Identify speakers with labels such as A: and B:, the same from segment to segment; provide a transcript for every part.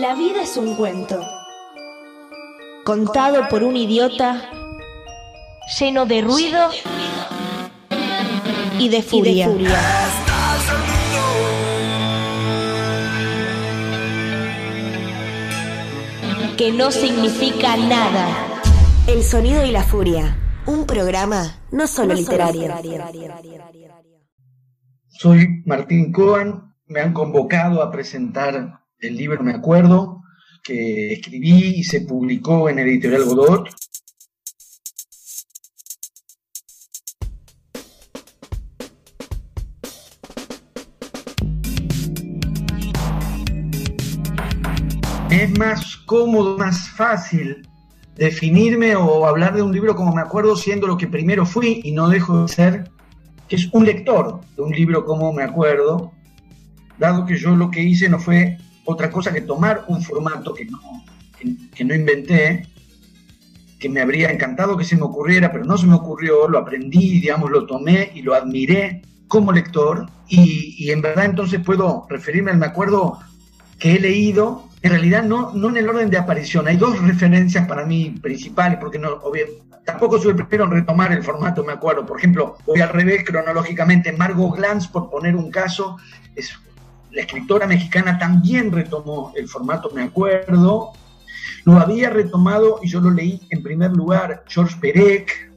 A: La vida es un cuento, contado por un idiota, lleno de ruido y de furia. Que no significa nada.
B: El sonido y la furia. Un programa no solo literario.
C: Soy Martín Coan. Me han convocado a presentar el libro Me Acuerdo, que escribí y se publicó en Editorial Godot. Es más cómodo, más fácil definirme o hablar de un libro como me acuerdo siendo lo que primero fui y no dejo de ser, que es un lector de un libro como me acuerdo, dado que yo lo que hice no fue otra cosa que tomar un formato que no, que, no inventé, que me habría encantado que se me ocurriera, pero no se me ocurrió, lo aprendí, digamos, lo tomé y lo admiré como lector y, y en verdad entonces puedo referirme al me acuerdo que he leído en realidad no, no en el orden de aparición. Hay dos referencias para mí principales, porque no, tampoco soy el primero en retomar el formato, me acuerdo. Por ejemplo, voy al revés cronológicamente. Margot Glantz, por poner un caso, es la escritora mexicana también retomó el formato, me acuerdo. Lo había retomado, y yo lo leí en primer lugar, George Perec,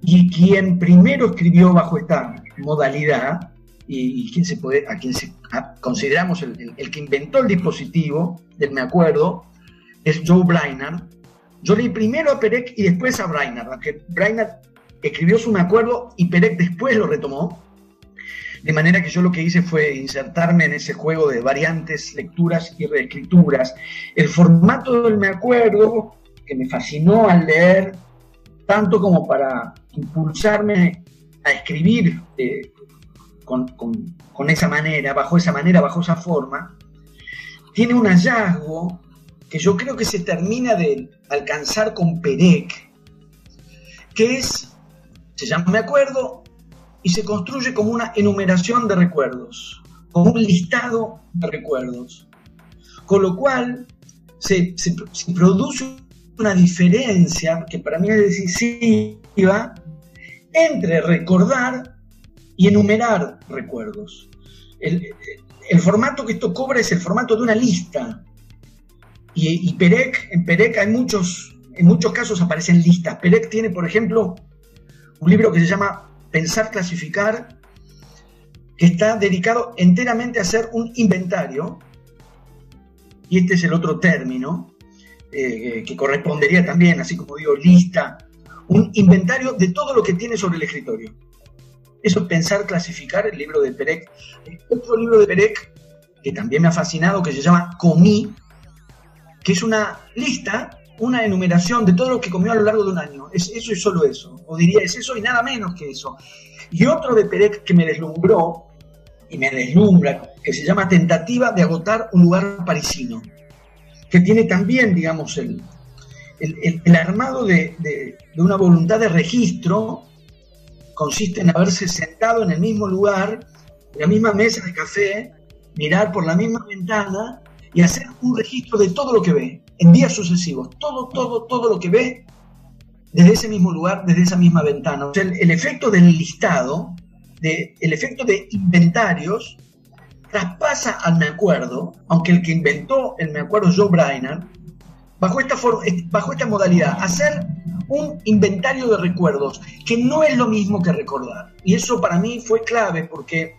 C: y quien primero escribió bajo esta modalidad y, quién se puede, a quien se, consideramos el, que inventó el dispositivo, del me acuerdo, es Joe Brainerd. Yo leí primero a Perec y después a Brainerd, aunque Brainerd escribió su me acuerdo y Perec después lo retomó. De manera que yo lo que hice fue insertarme en ese juego de variantes, lecturas y reescrituras. El formato del me acuerdo, que me fascinó al leer, tanto como para impulsarme a escribir eh, con, esa manera, bajo esa manera, bajo esa forma, tiene un hallazgo que yo creo que se termina de alcanzar con Perec, que es, se llama Me acuerdo, y se construye como una enumeración de recuerdos, como un listado de recuerdos. Con lo cual se, produce una diferencia que para mí es decisiva entre recordar y enumerar recuerdos. El, formato que esto cobra es el formato de una lista. Y, Perec, en Perec hay muchos, en muchos casos aparecen listas. Perec tiene, por ejemplo, un libro que se llama Pensar, Clasificar, que está dedicado enteramente a hacer un inventario, y este es el otro término, eh, que correspondería también, así como digo, lista, un inventario de todo lo que tiene sobre el escritorio. Eso es pensar, clasificar el libro de Perec. Otro libro de Perec que también me ha fascinado, que se llama Comí, que es una lista, una enumeración de todo lo que comió a lo largo de un año. Es, eso y solo eso. O diría, es eso y nada menos que eso. Y otro de Perec que me deslumbró, y me deslumbra, que se llama Tentativa de agotar un lugar parisino, que tiene también, digamos, el, el, armado de, de, una voluntad de registro consiste en haberse sentado en el mismo lugar, en la misma mesa de café, mirar por la misma ventana y hacer un registro de todo lo que ve en días sucesivos, todo, todo, todo lo que ve desde ese mismo lugar, desde esa misma ventana. El, efecto del listado, el efecto de inventarios, traspasa al me acuerdo, aunque el que inventó el me acuerdo Joe Brainerd, bajo esta, bajo esta modalidad, hacer un inventario de recuerdos, que no es lo mismo que recordar. Y eso para mí fue clave porque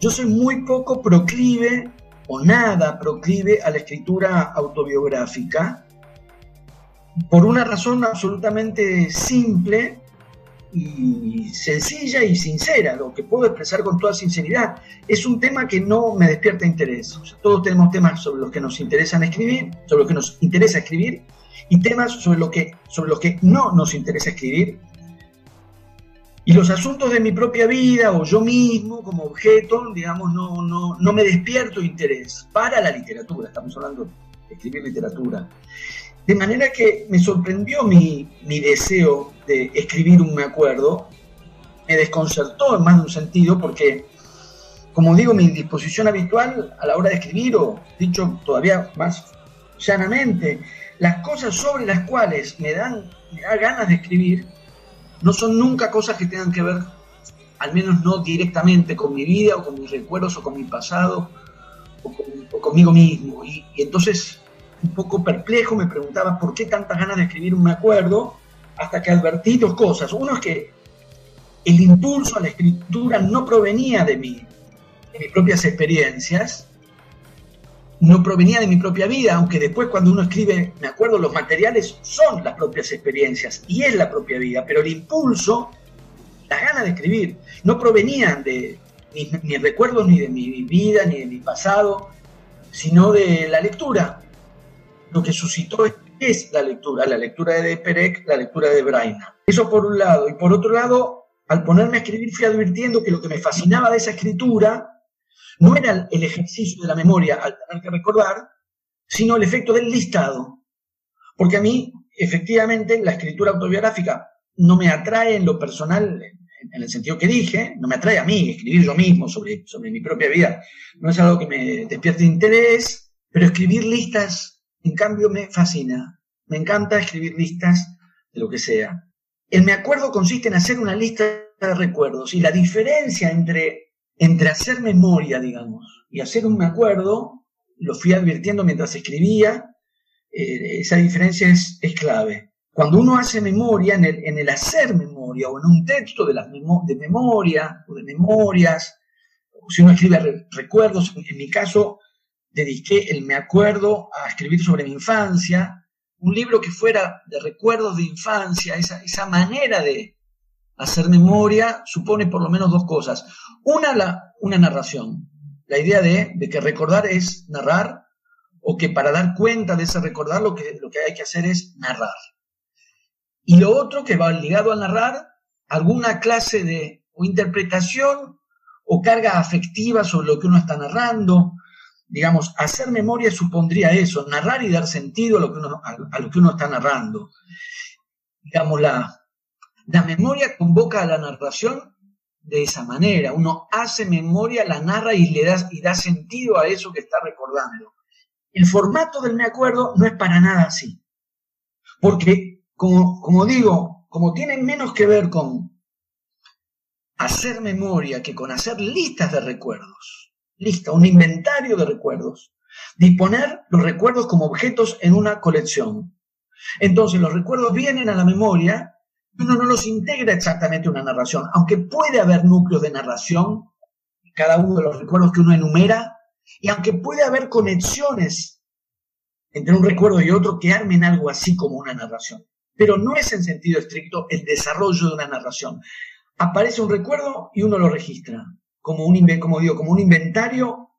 C: yo soy muy poco proclive o nada proclive a la escritura autobiográfica por una razón absolutamente simple y sencilla y sincera, lo que puedo expresar con toda sinceridad. Es un tema que no me despierta interés. todos tenemos temas sobre los que nos interesan escribir, sobre los que nos interesa escribir, y temas sobre, lo que, sobre los que no nos interesa escribir. Y los asuntos de mi propia vida o yo mismo como objeto, digamos, no, no, no me despierto interés para la literatura, estamos hablando de escribir literatura. De manera que me sorprendió mi, mi deseo de escribir un me acuerdo, me desconcertó en más de un sentido porque como digo, mi disposición habitual a la hora de escribir, o dicho todavía más llanamente, las cosas sobre las cuales me dan, me da ganas de escribir, no son nunca cosas que tengan que ver, al menos no directamente, con mi vida o con mis recuerdos o con mi pasado o, conmigo mismo. Y, y, entonces, un poco perplejo, me preguntaba por qué tantas ganas de escribir un acuerdo, hasta que advertí dos cosas. Uno es que el impulso a la escritura no provenía de mí, mis propias experiencias, no provenía de mi propia vida, aunque después cuando uno escribe, me acuerdo, los materiales son las propias experiencias y es la propia vida, pero el impulso, las ganas de escribir, no provenían de mis, recuerdos ni de mi vida ni de mi pasado, sino de la lectura. Lo que suscitó es la lectura, la lectura de Perec, la lectura de Braina. Eso por un lado. Y por otro lado, al ponerme a escribir fui advirtiendo que lo que me fascinaba de esa escritura no era el ejercicio de la memoria al tener que recordar, sino el efecto del listado. Porque a mí, efectivamente, la escritura autobiográfica no me atrae en lo personal, en el sentido que dije, no me atrae a mí escribir yo mismo sobre, sobre mi propia vida. No es algo que me despierte interés, pero escribir listas, en cambio, me fascina. Me encanta escribir listas de lo que sea. El me acuerdo consiste en hacer una lista de recuerdos y la diferencia entre entre hacer memoria, digamos, y hacer un acuerdo, lo fui advirtiendo mientras escribía, eh, esa diferencia es, clave. Cuando uno hace memoria, en el, en el, hacer memoria o en un texto de, las de memoria o de memorias, si uno escribe recuerdos, en mi caso dediqué el me acuerdo a escribir sobre mi infancia, un libro que fuera de recuerdos de infancia, esa, esa manera de, hacer memoria supone por lo menos dos cosas. Una, la, una narración. La idea de, de, que recordar es narrar, o que para dar cuenta de ese recordar lo que, lo que hay que hacer es narrar. Y lo otro que va ligado a narrar, alguna clase de o interpretación o carga afectiva sobre lo que uno está narrando. Digamos, hacer memoria supondría eso, narrar y dar sentido a lo que uno, a lo que uno está narrando. Digamos, la, la memoria convoca a la narración de esa manera. Uno hace memoria, la narra y le da, y da sentido a eso que está recordando. El formato del me acuerdo no es para nada así. Porque, como, como digo, como tiene menos que ver con hacer memoria que con hacer listas de recuerdos, lista, un inventario de recuerdos, disponer los recuerdos como objetos en una colección. Entonces los recuerdos vienen a la memoria uno no los integra exactamente una narración, aunque puede haber núcleos de narración cada uno de los recuerdos que uno enumera, y aunque puede haber conexiones entre un recuerdo y otro que armen algo así como una narración. Pero no es en sentido estricto el desarrollo de una narración. Aparece un recuerdo y uno lo registra, como un, como digo, como un inventario,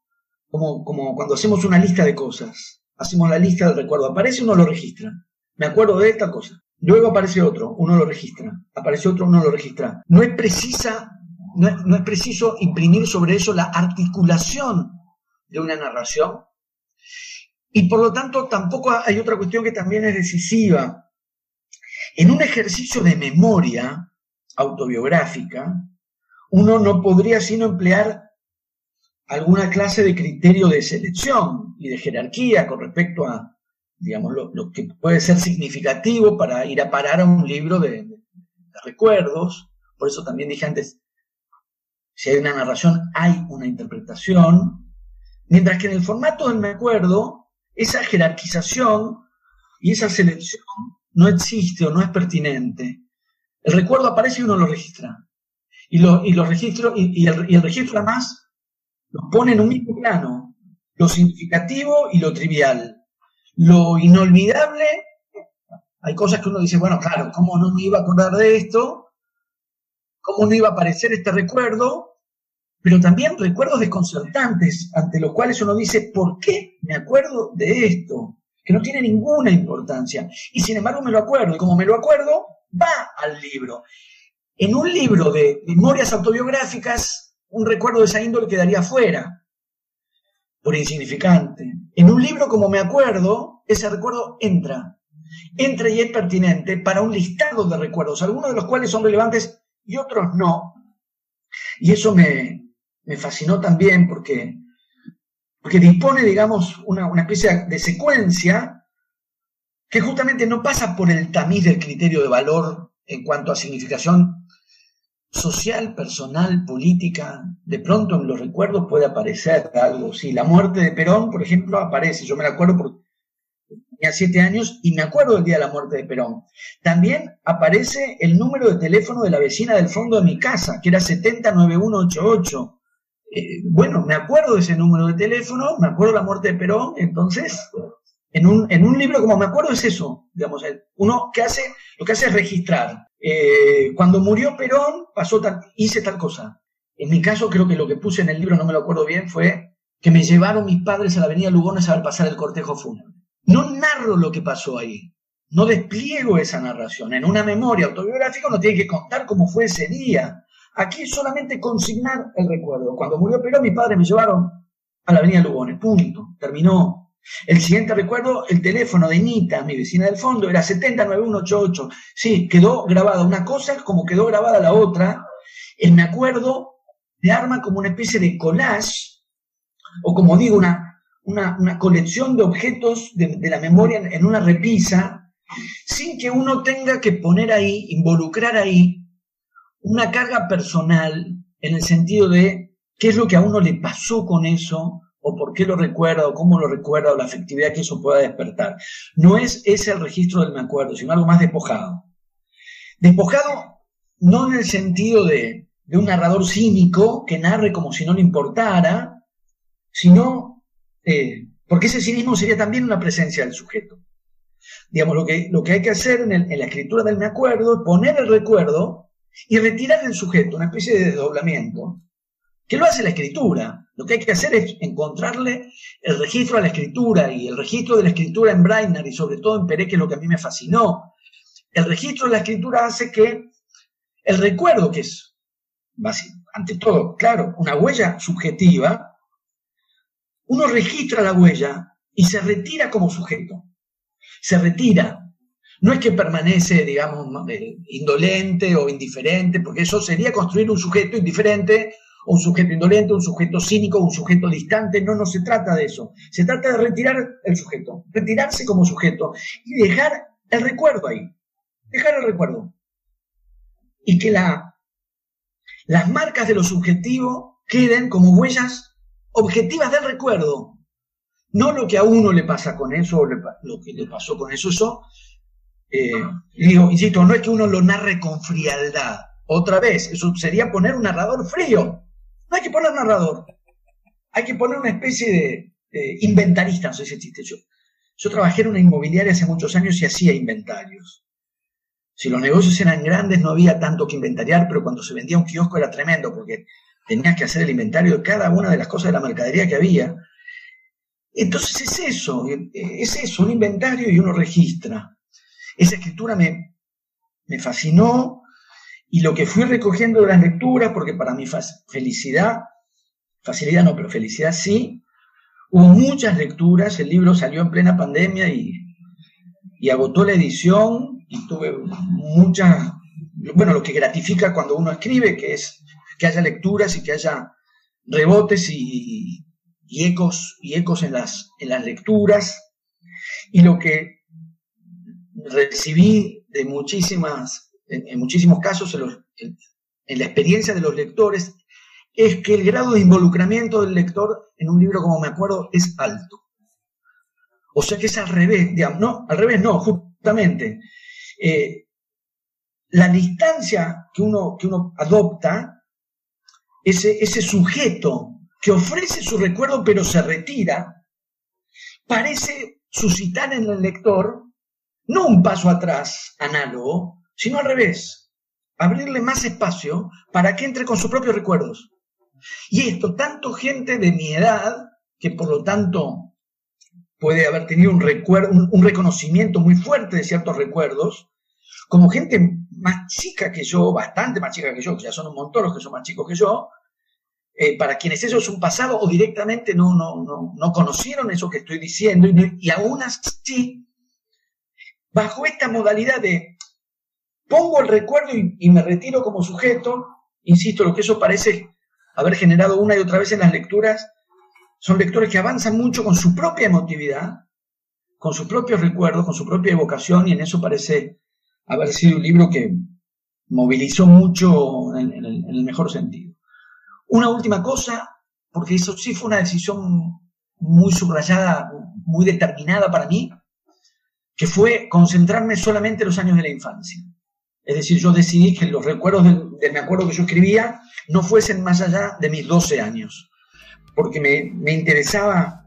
C: como, como cuando hacemos una lista de cosas. Hacemos la lista del recuerdo. Aparece y uno lo registra. Me acuerdo de esta cosa. Luego aparece otro, uno lo registra. Aparece otro, uno lo registra. No es precisa, no es, preciso imprimir sobre eso la articulación de una narración. Y por lo tanto, tampoco hay otra cuestión que también es decisiva. En un ejercicio de memoria autobiográfica, uno no podría sino emplear alguna clase de criterio de selección y de jerarquía con respecto a, digamos, lo, que puede ser significativo para ir a parar a un libro de, recuerdos. Por eso también dije antes, si hay una narración, hay una interpretación. Mientras que en el formato del me acuerdo, esa jerarquización y esa selección no existe o no es pertinente. El recuerdo aparece y uno lo registra. Y, lo, y, los registros, y, el, y el registro además lo pone en un mismo plano, lo significativo y lo trivial. Lo inolvidable, hay cosas que uno dice, bueno, claro, ¿cómo no me iba a acordar de esto? ¿Cómo no iba a aparecer este recuerdo? Pero también recuerdos desconcertantes ante los cuales uno dice, ¿por qué me acuerdo de esto? Que no tiene ninguna importancia. Y sin embargo me lo acuerdo. Y como me lo acuerdo, va al libro. En un libro de memorias autobiográficas, un recuerdo de esa índole quedaría fuera por insignificante. En un libro como me acuerdo, ese recuerdo entra. Entra y es pertinente para un listado de recuerdos, algunos de los cuales son relevantes y otros no. Y eso me, me fascinó también porque, porque dispone, digamos, una, una especie de secuencia que justamente no pasa por el tamiz del criterio de valor en cuanto a significación social, personal, política, de pronto en los recuerdos puede aparecer algo. Si la muerte de Perón, por ejemplo, aparece, yo me la acuerdo porque tenía siete años y me acuerdo del día de la muerte de Perón. También aparece el número de teléfono de la vecina del fondo de mi casa, que era 709188. Eh, bueno, me acuerdo de ese número de teléfono, me acuerdo de la muerte de Perón, entonces, en un, en un libro como me acuerdo es eso, digamos, uno que hace, lo que hace es registrar. Eh, cuando murió Perón, pasó hice tal cosa. En mi caso, creo que lo que puse en el libro, no me lo acuerdo bien, fue que me llevaron mis padres a la avenida Lugones a ver pasar el cortejo fúnebre. No narro lo que pasó ahí, no despliego esa narración. En una memoria autobiográfica uno tiene que contar cómo fue ese día. Aquí solamente consignar el recuerdo. Cuando murió Perón, mis padres me llevaron a la avenida Lugones. Punto. Terminó. El siguiente recuerdo, el teléfono de Nita, mi vecina del fondo, era 709188. Sí, quedó grabada una cosa como quedó grabada la otra. El me acuerdo de arma como una especie de collage, o como digo, una, una, colección de objetos de, la memoria en, una repisa, sin que uno tenga que poner ahí, involucrar ahí, una carga personal en el sentido de qué es lo que a uno le pasó con eso, o por qué lo recuerda, o cómo lo recuerda, o la afectividad que eso pueda despertar. No es ese el registro del me acuerdo, sino algo más despojado. Despojado no en el sentido de, de un narrador cínico que narre como si no le importara, sino eh, porque ese cinismo sería también una presencia del sujeto. Digamos, lo que, lo que hay que hacer en, la escritura del me acuerdo es poner el recuerdo y retirar el sujeto, una especie de desdoblamiento, que lo hace la escritura. Lo que hay que hacer es encontrarle el registro a la escritura y el registro de la escritura en Brainer y sobre todo en Peré, que es lo que a mí me fascinó. El registro de la escritura hace que el recuerdo, que es, ante todo, claro, una huella subjetiva, uno registra la huella y se retira como sujeto. Se retira. No es que permanece, digamos, eh, indolente o indiferente, porque eso sería construir un sujeto indiferente, un sujeto indolente, un sujeto cínico, un sujeto distante. No, no se trata de eso. Se trata de retirar el sujeto, retirarse como sujeto y dejar el recuerdo ahí. Dejar el recuerdo. Y que la, las marcas de lo subjetivo queden como huellas objetivas del recuerdo. No lo que a uno le pasa con eso, lo que le pasó con eso. Eso, eh, digo, insisto, no es que uno lo narre con frialdad. Otra vez, eso sería poner un narrador frío. No hay que poner narrador. Hay que poner una especie de, inventarista, no sé si existe. Yo, yo trabajé en una inmobiliaria hace muchos años y hacía inventarios. Si los negocios eran grandes no había tanto que inventariar, pero cuando se vendía un kiosco era tremendo porque tenías que hacer el inventario de cada una de las cosas de la mercadería que había. Entonces es eso, es eso, un inventario y uno registra. Esa escritura me, me fascinó y lo que fui recogiendo de las lecturas, porque para mi felicidad, facilidad no, pero felicidad sí, hubo muchas lecturas, el libro salió en plena pandemia y, y agotó la edición y tuve muchas, bueno, lo que gratifica cuando uno escribe, que es que haya lecturas y que haya rebotes y, ecos, y ecos en las, en las lecturas. Y lo que recibí de muchísimas, en, muchísimos casos en, la experiencia de los lectores, es que el grado de involucramiento del lector en un libro, como me acuerdo, es alto. O sea que es al revés, digamos, no, al revés no, justamente. Eh, la distancia que uno, que uno adopta ese, sujeto que ofrece su recuerdo pero se retira, parece suscitar en el lector no un paso atrás análogo, sino al revés, abrirle más espacio para que entre con sus propios recuerdos. Y esto, tanto gente de mi edad, que por lo tanto puede haber tenido un, recuerdo, un reconocimiento muy fuerte de ciertos recuerdos, como gente más chica que yo, bastante más chica que yo, que ya son un montón los que son más chicos que yo, eh, para quienes eso es un pasado o directamente no, no, no, no conocieron eso que estoy diciendo y, aún así, bajo esta modalidad de pongo el recuerdo y, me retiro como sujeto, insisto, lo que eso parece haber generado una y otra vez en las lecturas, son lectores que avanzan mucho con su propia emotividad, con sus propios recuerdos, con su propia evocación, y en eso parece haber sido un libro que movilizó mucho en, el, mejor sentido. Una última cosa, porque eso sí fue una decisión muy subrayada, muy determinada para mí, que fue concentrarme solamente en los años de la infancia. Es decir, yo decidí que los recuerdos de, me acuerdo que yo escribía no fuesen más allá de mis 12 años, porque me, me interesaba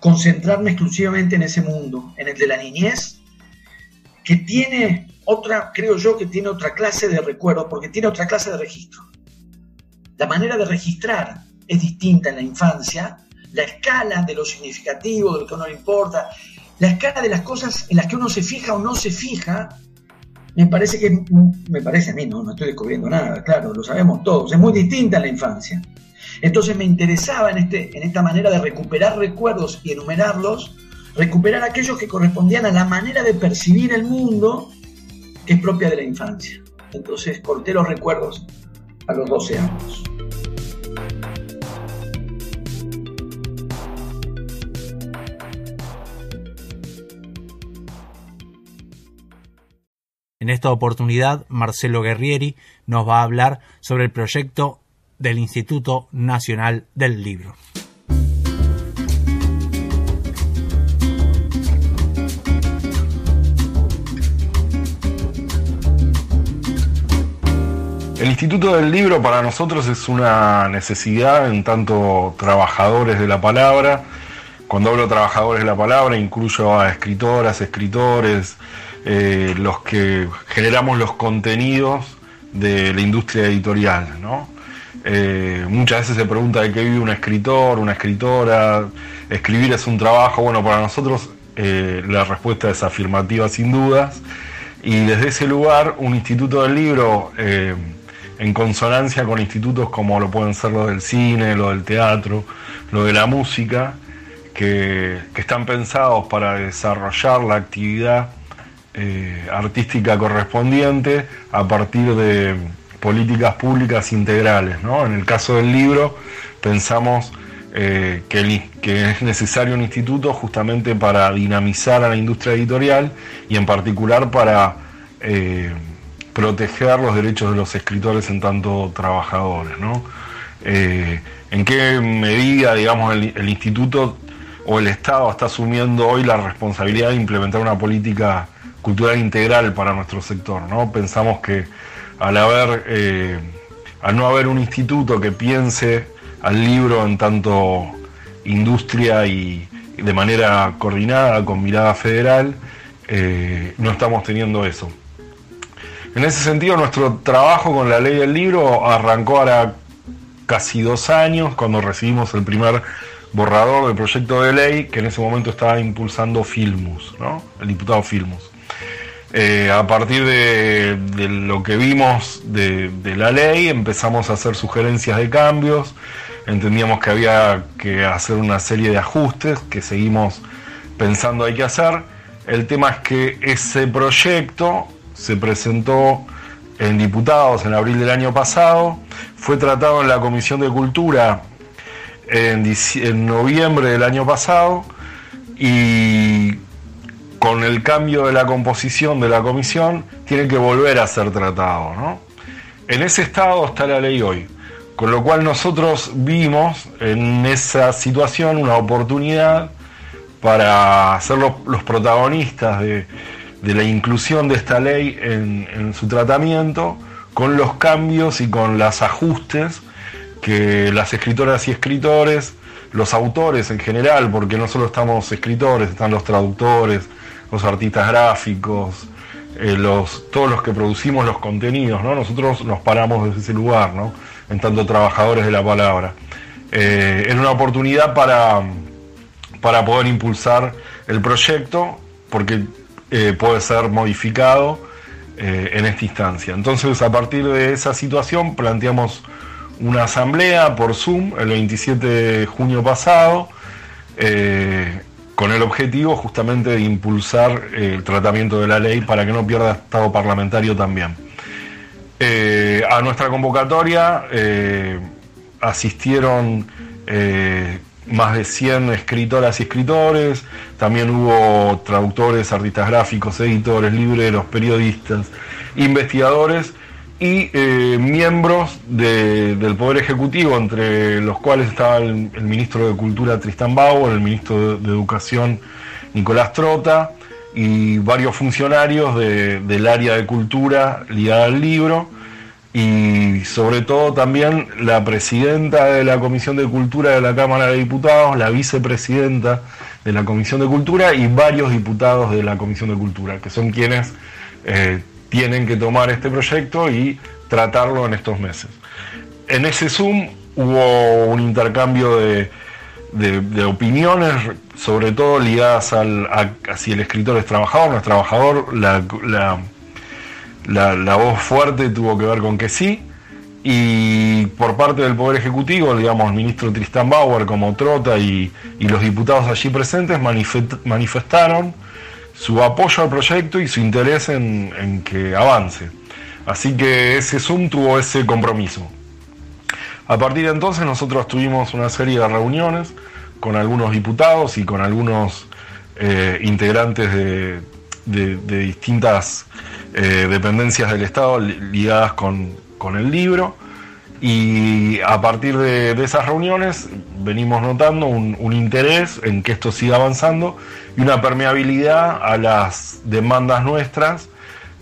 C: concentrarme exclusivamente en ese mundo, en el de la niñez, que tiene otra, creo yo que tiene otra clase de recuerdo, porque tiene otra clase de registro. La manera de registrar es distinta en la infancia, la escala de lo significativo, de lo que a uno le importa, la escala de las cosas en las que uno se fija o no se fija, me parece que, me parece a mí, no, no estoy descubriendo nada, claro, lo sabemos todos, es muy distinta la infancia. Entonces me interesaba en, este, en esta manera de recuperar recuerdos y enumerarlos, recuperar aquellos que correspondían a la manera de percibir el mundo que es propia de la infancia. Entonces corté los recuerdos a los 12 años.
D: En esta oportunidad, Marcelo Guerrieri nos va a hablar sobre el proyecto del Instituto Nacional del Libro.
E: El Instituto del Libro para nosotros es una necesidad en tanto trabajadores de la palabra. Cuando hablo trabajadores de la palabra incluyo a escritoras, escritores, eh, los que generamos los contenidos de la industria editorial. Eh, muchas veces se pregunta de qué vive un escritor, una escritora, escribir es un trabajo. Bueno, para nosotros eh, la respuesta es afirmativa sin dudas. Y desde ese lugar, un instituto del libro, en consonancia con institutos como lo pueden ser los del cine, lo del teatro, lo de la música, que, están pensados para desarrollar la actividad artística correspondiente a partir de políticas públicas integrales. ¿no? En el caso del libro pensamos eh, que, es necesario un instituto justamente para dinamizar a la industria editorial y en particular para eh, proteger los derechos de los escritores en tanto trabajadores. ¿no? Eh, ¿En qué medida digamos, el, el instituto o el Estado está asumiendo hoy la responsabilidad de implementar una política cultural integral para nuestro sector? ¿no? Pensamos que eh, al no haber un instituto que piense al libro en tanto industria y, de manera coordinada, con mirada federal, eh, no estamos teniendo eso. En ese sentido, nuestro trabajo con la ley del libro arrancó ahora casi dos años, cuando recibimos el primer borrador del proyecto de ley que en ese momento estaba impulsando Filmus, ¿no? el diputado Filmus. Eh, a partir de, lo que vimos de, la ley, empezamos a hacer sugerencias de cambios, entendíamos que había que hacer una serie de ajustes que seguimos pensando hay que hacer. El tema es que ese proyecto se presentó en diputados en abril del año pasado, fue tratado en la Comisión de Cultura en noviembre del año pasado. Y con el cambio de la composición de la comisión, tiene que volver a ser tratado. ¿no? En ese estado está la ley hoy, con lo cual nosotros vimos en esa situación una oportunidad para ser los, protagonistas de, la inclusión de esta ley en, en su tratamiento, con los cambios y con los ajustes que las escritoras y escritores, los autores en general, porque no solo estamos escritores, están los traductores, los artistas gráficos, eh, los, todos los que producimos los contenidos, ¿no? Nosotros nos paramos desde ese lugar, ¿no? En tanto trabajadores de la palabra. Eh, era una oportunidad para, para poder impulsar el proyecto, porque eh, puede ser modificado en esta instancia. Entonces, a partir de esa situación, planteamos una asamblea por Zoom el 27 de junio pasado con el objetivo justamente de impulsar el tratamiento de la ley para que no pierda estado parlamentario también. Eh, a nuestra convocatoria, eh, asistieron eh, más de 100 escritoras y escritores, también hubo traductores, artistas gráficos, editores, libreros, periodistas, investigadores y eh, miembros del Poder Ejecutivo, entre los cuales estaba el, ministro de Cultura Tristan Bauer, el ministro de, Educación Nicolás Trota y varios funcionarios del área de cultura ligada al libro y sobre todo también la presidenta de la Comisión de Cultura de la Cámara de Diputados, la vicepresidenta de la Comisión de Cultura y varios diputados de la Comisión de Cultura, que son quienes eh, tienen que tomar este proyecto y tratarlo en estos meses. En ese Zoom hubo un intercambio de, opiniones, sobre todo ligadas al, a, si el escritor es trabajador, no es trabajador, la la, voz fuerte tuvo que ver con que sí, y por parte del Poder Ejecutivo, digamos, el ministro Tristan Bauer como Trota y, los diputados allí presentes manifestaron su apoyo al proyecto y su interés en, que avance. Así que ese Zoom tuvo ese compromiso. A partir de entonces nosotros tuvimos una serie de reuniones con algunos diputados y con algunos eh, integrantes de, de distintas eh, dependencias del Estado ligadas con, el libro. Y a partir de, esas reuniones venimos notando un, interés en que esto siga avanzando y una permeabilidad a las demandas nuestras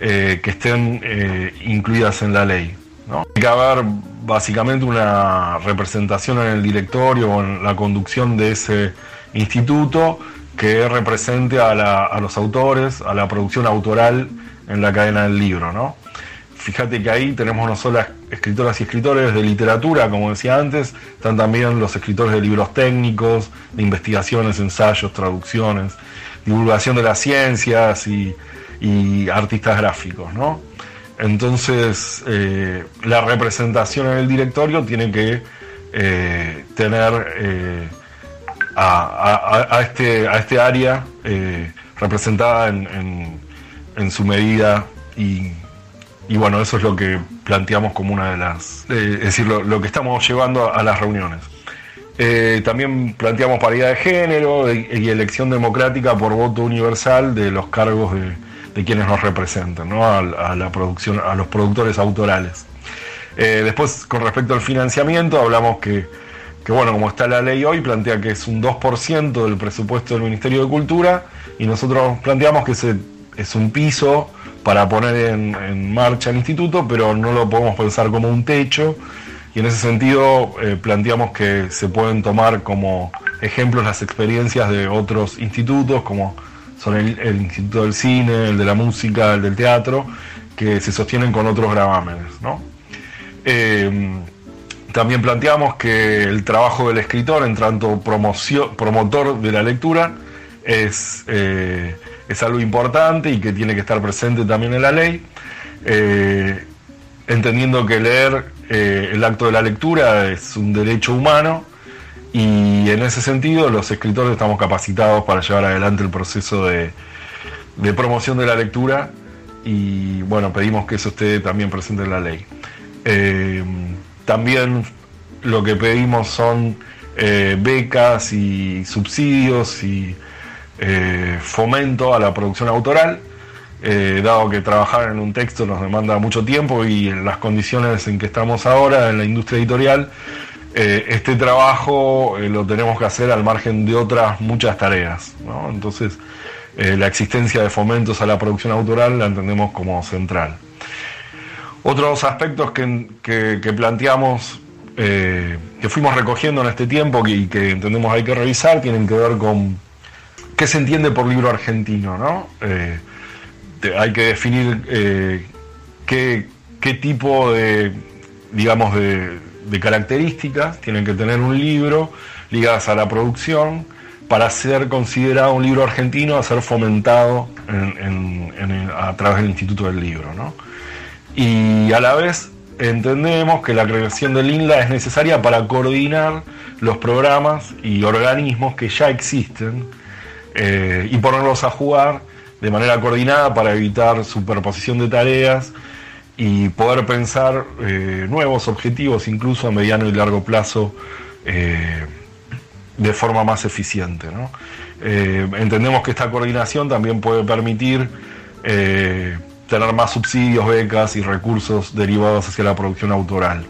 E: eh, que estén eh, incluidas en la ley. ¿no? Hay que haber básicamente una representación en el directorio o en la conducción de ese instituto que represente a, a los autores, a la producción autoral en la cadena del libro, ¿no? Fíjate que ahí tenemos no escritoras y escritores de literatura, como decía antes, están también los escritores de libros técnicos, de investigaciones, ensayos, traducciones, divulgación de las ciencias y, artistas gráficos, ¿no? Entonces, eh, la representación en el directorio tiene que eh, tener eh, a, este, a este área representada en en su medida y, bueno, eso es lo que planteamos como una de las, eh, es decir, lo, que estamos llevando a, las reuniones. Eh, también planteamos paridad de género y, elección democrática por voto universal de los cargos de, quienes nos representan, ¿no? a, la producción, a los productores autorales. Eh, después, con respecto al financiamiento, hablamos que, que, bueno, como está la ley hoy, plantea que es un 2% del presupuesto del Ministerio de Cultura y nosotros planteamos que se es un piso para poner en, marcha el instituto, pero no lo podemos pensar como un techo. Y en ese sentido eh, planteamos que se pueden tomar como ejemplos las experiencias de otros institutos, como son el, Instituto del Cine, el de la Música, el del Teatro, que se sostienen con otros gravámenes. Eh, también planteamos que el trabajo del escritor, en tanto promotor de la lectura, es eh, es algo importante y que tiene que estar presente también en la ley, eh, entendiendo que leer eh, el acto de la lectura es un derecho humano y en ese sentido los escritores estamos capacitados para llevar adelante el proceso de, promoción de la lectura y bueno, pedimos que eso esté también presente en la ley. Eh, también lo que pedimos son becas y subsidios y eh, fomento a la producción autoral, eh, dado que trabajar en un texto nos demanda mucho tiempo y en las condiciones en que estamos ahora en la industria editorial, eh, este trabajo lo tenemos que hacer al margen de otras muchas tareas. Entonces, la existencia de fomentos a la producción autoral la entendemos como central. Otros aspectos que, planteamos, que fuimos recogiendo en este tiempo y que entendemos hay que revisar, tienen que ver con qué se entiende por libro argentino, ¿no? Eh, hay que definir eh, qué, tipo de, digamos, de, características tiene que tener un libro ligadas a la producción para ser considerado un libro argentino, a ser fomentado a través del Instituto del Libro, ¿no? Y a la vez entendemos que la creación del INLA es necesaria para coordinar los programas y organismos que ya existen eh, y ponerlos a jugar de manera coordinada para evitar superposición de tareas y poder pensar eh, nuevos objetivos, incluso a mediano y largo plazo, eh, de forma más eficiente. Eh, entendemos que esta coordinación también puede permitir tener más subsidios, becas y recursos derivados hacia la producción autoral.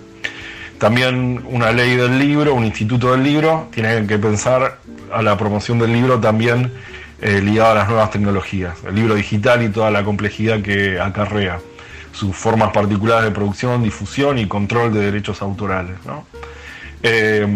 E: También una ley del libro, un instituto del libro, tiene que pensar a la promoción del libro también ligada a las nuevas tecnologías, el libro digital y toda la complejidad que acarrea sus formas particulares de producción, difusión y control de derechos autorales. Eh,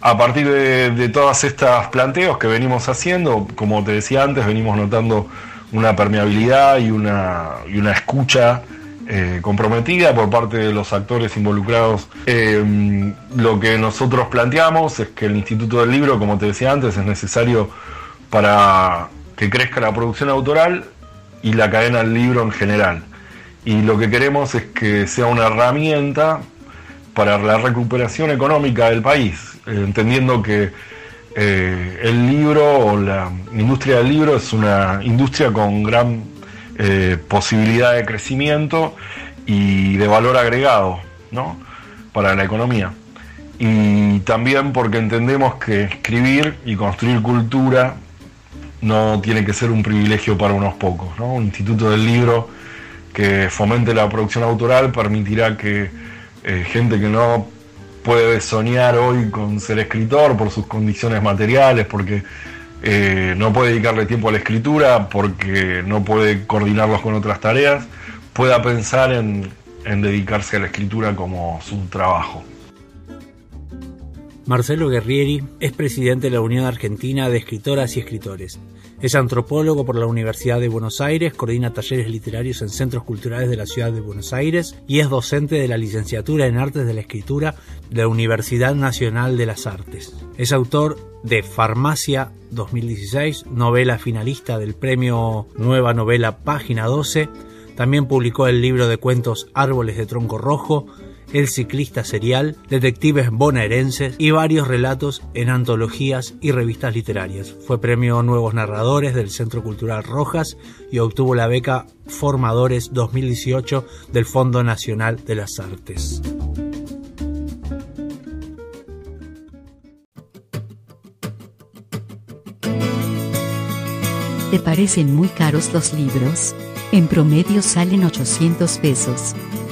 E: a partir de, todas estas planteos que venimos haciendo, como te decía antes, venimos notando una permeabilidad y una, y una escucha eh, comprometida por parte de los actores involucrados. Eh, lo que nosotros planteamos es que el Instituto del Libro, como te decía antes, es necesario para que crezca la producción autoral y la cadena del libro en general y lo que queremos es que sea una herramienta para la recuperación económica del país, eh, entendiendo que el libro o la industria del libro es una industria con gran eh, posibilidad de crecimiento y de valor agregado ¿no? para la economía. Y también porque entendemos que escribir y construir cultura no tiene que ser un privilegio para unos pocos. ¿no? Un instituto del libro que fomente la producción autoral permitirá que eh, gente que no puede soñar hoy con ser escritor por sus condiciones materiales, porque eh, no puede dedicarle tiempo a la escritura, porque no puede coordinarlos con otras tareas, pueda pensar en, en dedicarse a la escritura como su trabajo.
D: Marcelo Guerrieri es presidente de la Unión Argentina de Escritoras y Escritores. Es antropólogo por la Universidad de Buenos Aires, coordina talleres literarios en centros culturales de la ciudad de Buenos Aires y es docente de la licenciatura en Artes de la Escritura de la Universidad Nacional de las Artes. Es autor de Farmacia 2016, novela finalista del premio Nueva Novela Página 12. También publicó el libro de cuentos Árboles de Tronco Rojo, el ciclista serial, detectives bonaerenses y varios relatos en antologías y revistas literarias. Fue premio Nuevos Narradores del Centro Cultural Rojas y obtuvo la beca Formadores 2018 del Fondo Nacional de las Artes.
F: ¿Te parecen muy caros los libros? En promedio salen 800 pesos.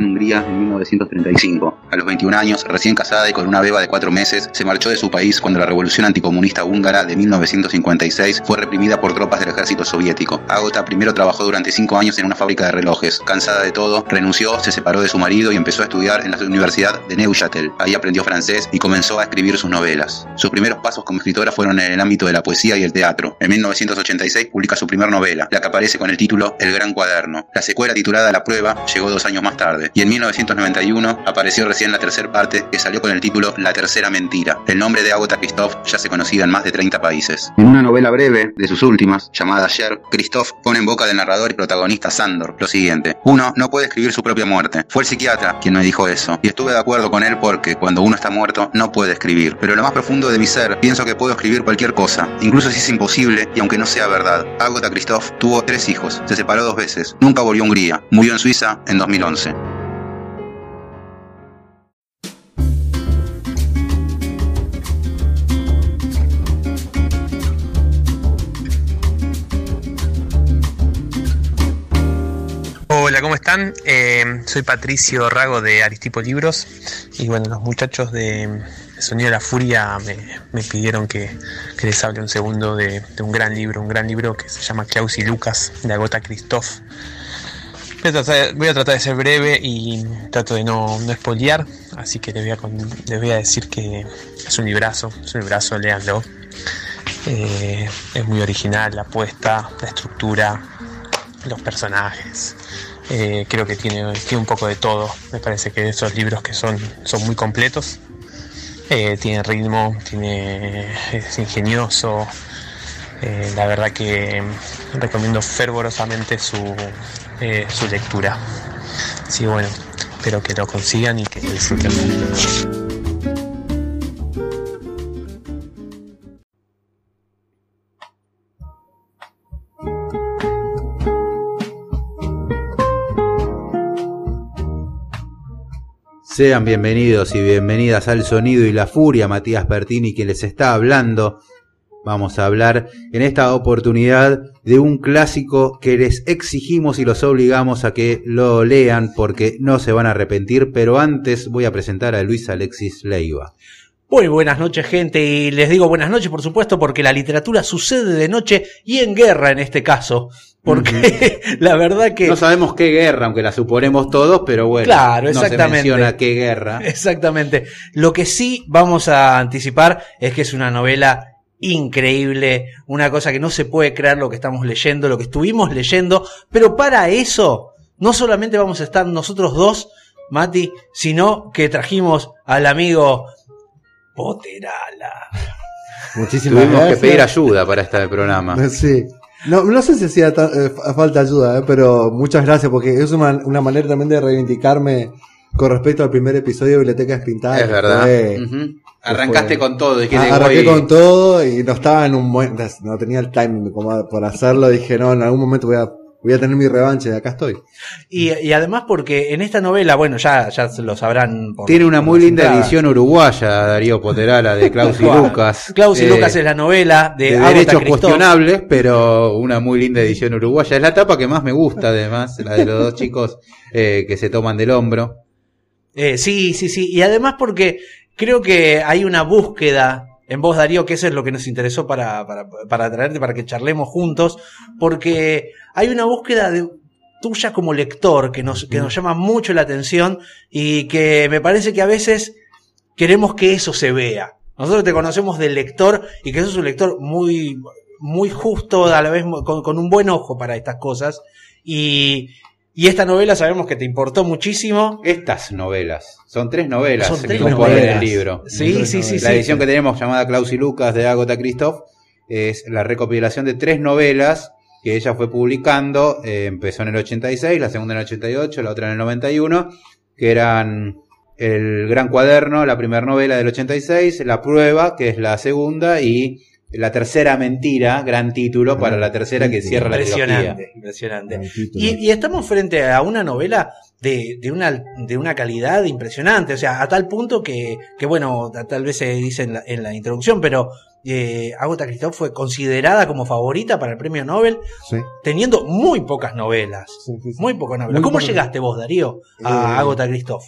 G: En Hungría en 1935. A los 21 años, recién casada y con una beba de cuatro meses, se marchó de su país cuando la revolución anticomunista húngara de 1956 fue reprimida por tropas del ejército soviético. Agota primero trabajó durante cinco años en una fábrica de relojes. Cansada de todo, renunció, se separó de su marido y empezó a estudiar en la Universidad de Neuchâtel. Ahí aprendió francés y comenzó a escribir sus novelas. Sus primeros pasos como escritora fueron en el ámbito de la poesía y el teatro. En 1986 publica su primera novela, la que aparece con el título El Gran Cuaderno. La secuela titulada La Prueba llegó dos años más tarde. Y en 1991 apareció recién la tercera parte que salió con el título La Tercera Mentira. El nombre de Agota Christoph ya se conocía en más de 30 países. En una novela breve de sus últimas, llamada Ayer, Christoph pone en boca del narrador y protagonista Sandor lo siguiente. Uno no puede escribir su propia muerte. Fue el psiquiatra quien me dijo eso. Y estuve de acuerdo con él porque cuando uno está muerto no puede escribir. Pero en lo más profundo de mi ser pienso que puedo escribir cualquier cosa, incluso si es imposible y aunque no sea verdad. Agota Christoph tuvo tres hijos, se separó dos veces, nunca volvió a Hungría, murió en Suiza en 2011.
H: Hola, ¿cómo están? Eh, soy Patricio Rago de Aristipo Libros y bueno, los muchachos de Sonido de la Furia me, pidieron que, les hable un segundo de, un gran libro, un gran libro que se llama Klaus y Lucas de Agota Christoph. Voy a, tratar, voy a tratar de ser breve y trato de no, no spoilear, así que les voy, a, les voy a decir que es un librazo, es un librazo, léanlo. Eh, es muy original la apuesta, la estructura, los personajes. Eh, creo que tiene, tiene un poco de todo. Me parece que esos libros que son, son muy completos. Eh, tiene ritmo, tiene, es ingenioso. Eh, la verdad que recomiendo fervorosamente su, eh, su lectura. Sí, bueno, espero que lo consigan y que lo disfruten.
I: Sean bienvenidos y bienvenidas al Sonido y la Furia, Matías Pertini quien les está hablando. Vamos a hablar en esta oportunidad de un clásico que les exigimos y los obligamos a que lo lean porque no se van a arrepentir, pero antes voy a presentar a Luis Alexis Leiva.
D: Muy buenas noches, gente, y les digo buenas noches, por supuesto, porque la literatura sucede de noche y en guerra en este caso. Porque la verdad que.
I: No sabemos qué guerra, aunque la suponemos todos, pero bueno,
D: Claro,
I: no se
D: exactamente.
I: menciona qué guerra.
D: Exactamente. Lo que sí vamos a anticipar es que es una novela increíble, una cosa que no se puede creer lo que estamos leyendo, lo que estuvimos leyendo, pero para eso no solamente vamos a estar nosotros dos, Mati, sino que trajimos al amigo Poterala.
J: Muchísimas
I: Tuvimos que pedir ayuda para este programa.
J: Sí. No, no sé si hacía eh, fa- falta ayuda, eh, pero muchas gracias porque es una, una manera también de reivindicarme con respecto al primer episodio de Bibliotecas Pintadas.
I: Es verdad.
J: fue-.
I: Arrancaste
J: fue-
I: con todo, dijiste
J: A- Arranqué
I: voy-
J: con todo y no estaba en un buen, no tenía el timing como por hacerlo. Dije, no, en algún momento voy a, voy a tener mi revancha y acá estoy.
D: Y, y además porque en esta novela, bueno, ya, ya se lo sabrán. por-
I: Tiene una muy linda edición uruguaya, Darío Poterala, de Klaus y. Lucas.
D: Klaus y
I: Eh,
D: Lucas es la novela de,
I: de derechos cuestionables, pero una muy linda edición uruguaya. Es la tapa que más me gusta, además, la de los dos chicos eh, que se toman del hombro.
D: Eh, sí, sí, sí. Y además porque creo que hay una búsqueda en vos, Darío, que eso es lo que nos interesó para, para, para traerte, para que charlemos juntos, porque hay una búsqueda de tuya como lector que nos, que nos llama mucho la atención y que me parece que a veces queremos que eso se vea. Nosotros te conocemos del lector y que sos un lector muy, muy justo, a la vez con, con un buen ojo para estas cosas. Y, y esta novela sabemos que te importó muchísimo.
I: Estas novelas. Son tres novelas
D: Son
I: que
D: tres
I: componen
D: novelas.
I: el libro.
D: Sí, sí, sí,
I: La
D: sí.
I: edición que tenemos llamada Klaus y Lucas de Agatha Christoph es la recopilación de tres novelas que ella fue publicando. eh, empezó en el 86, la segunda en el 88, la otra en el 91, que eran El Gran Cuaderno, la primera novela del 86, La Prueba, que es la segunda, y La Tercera Mentira, gran título para la tercera que cierra la trilogía.
D: Impresionante, impresionante. Y, y estamos frente a una novela de, de, una, de una calidad impresionante, o sea, a tal punto que, que bueno, ta- tal vez se dice en la, en la introducción, pero eh, Agatha Christoph fue considerada como favorita para el premio Nobel,
J: Sí.
D: teniendo muy pocas novelas. Muy pocas novelas.
J: Muy
D: ¿Cómo llegaste vos, Darío, a
J: Eh,
D: Agatha Christoph?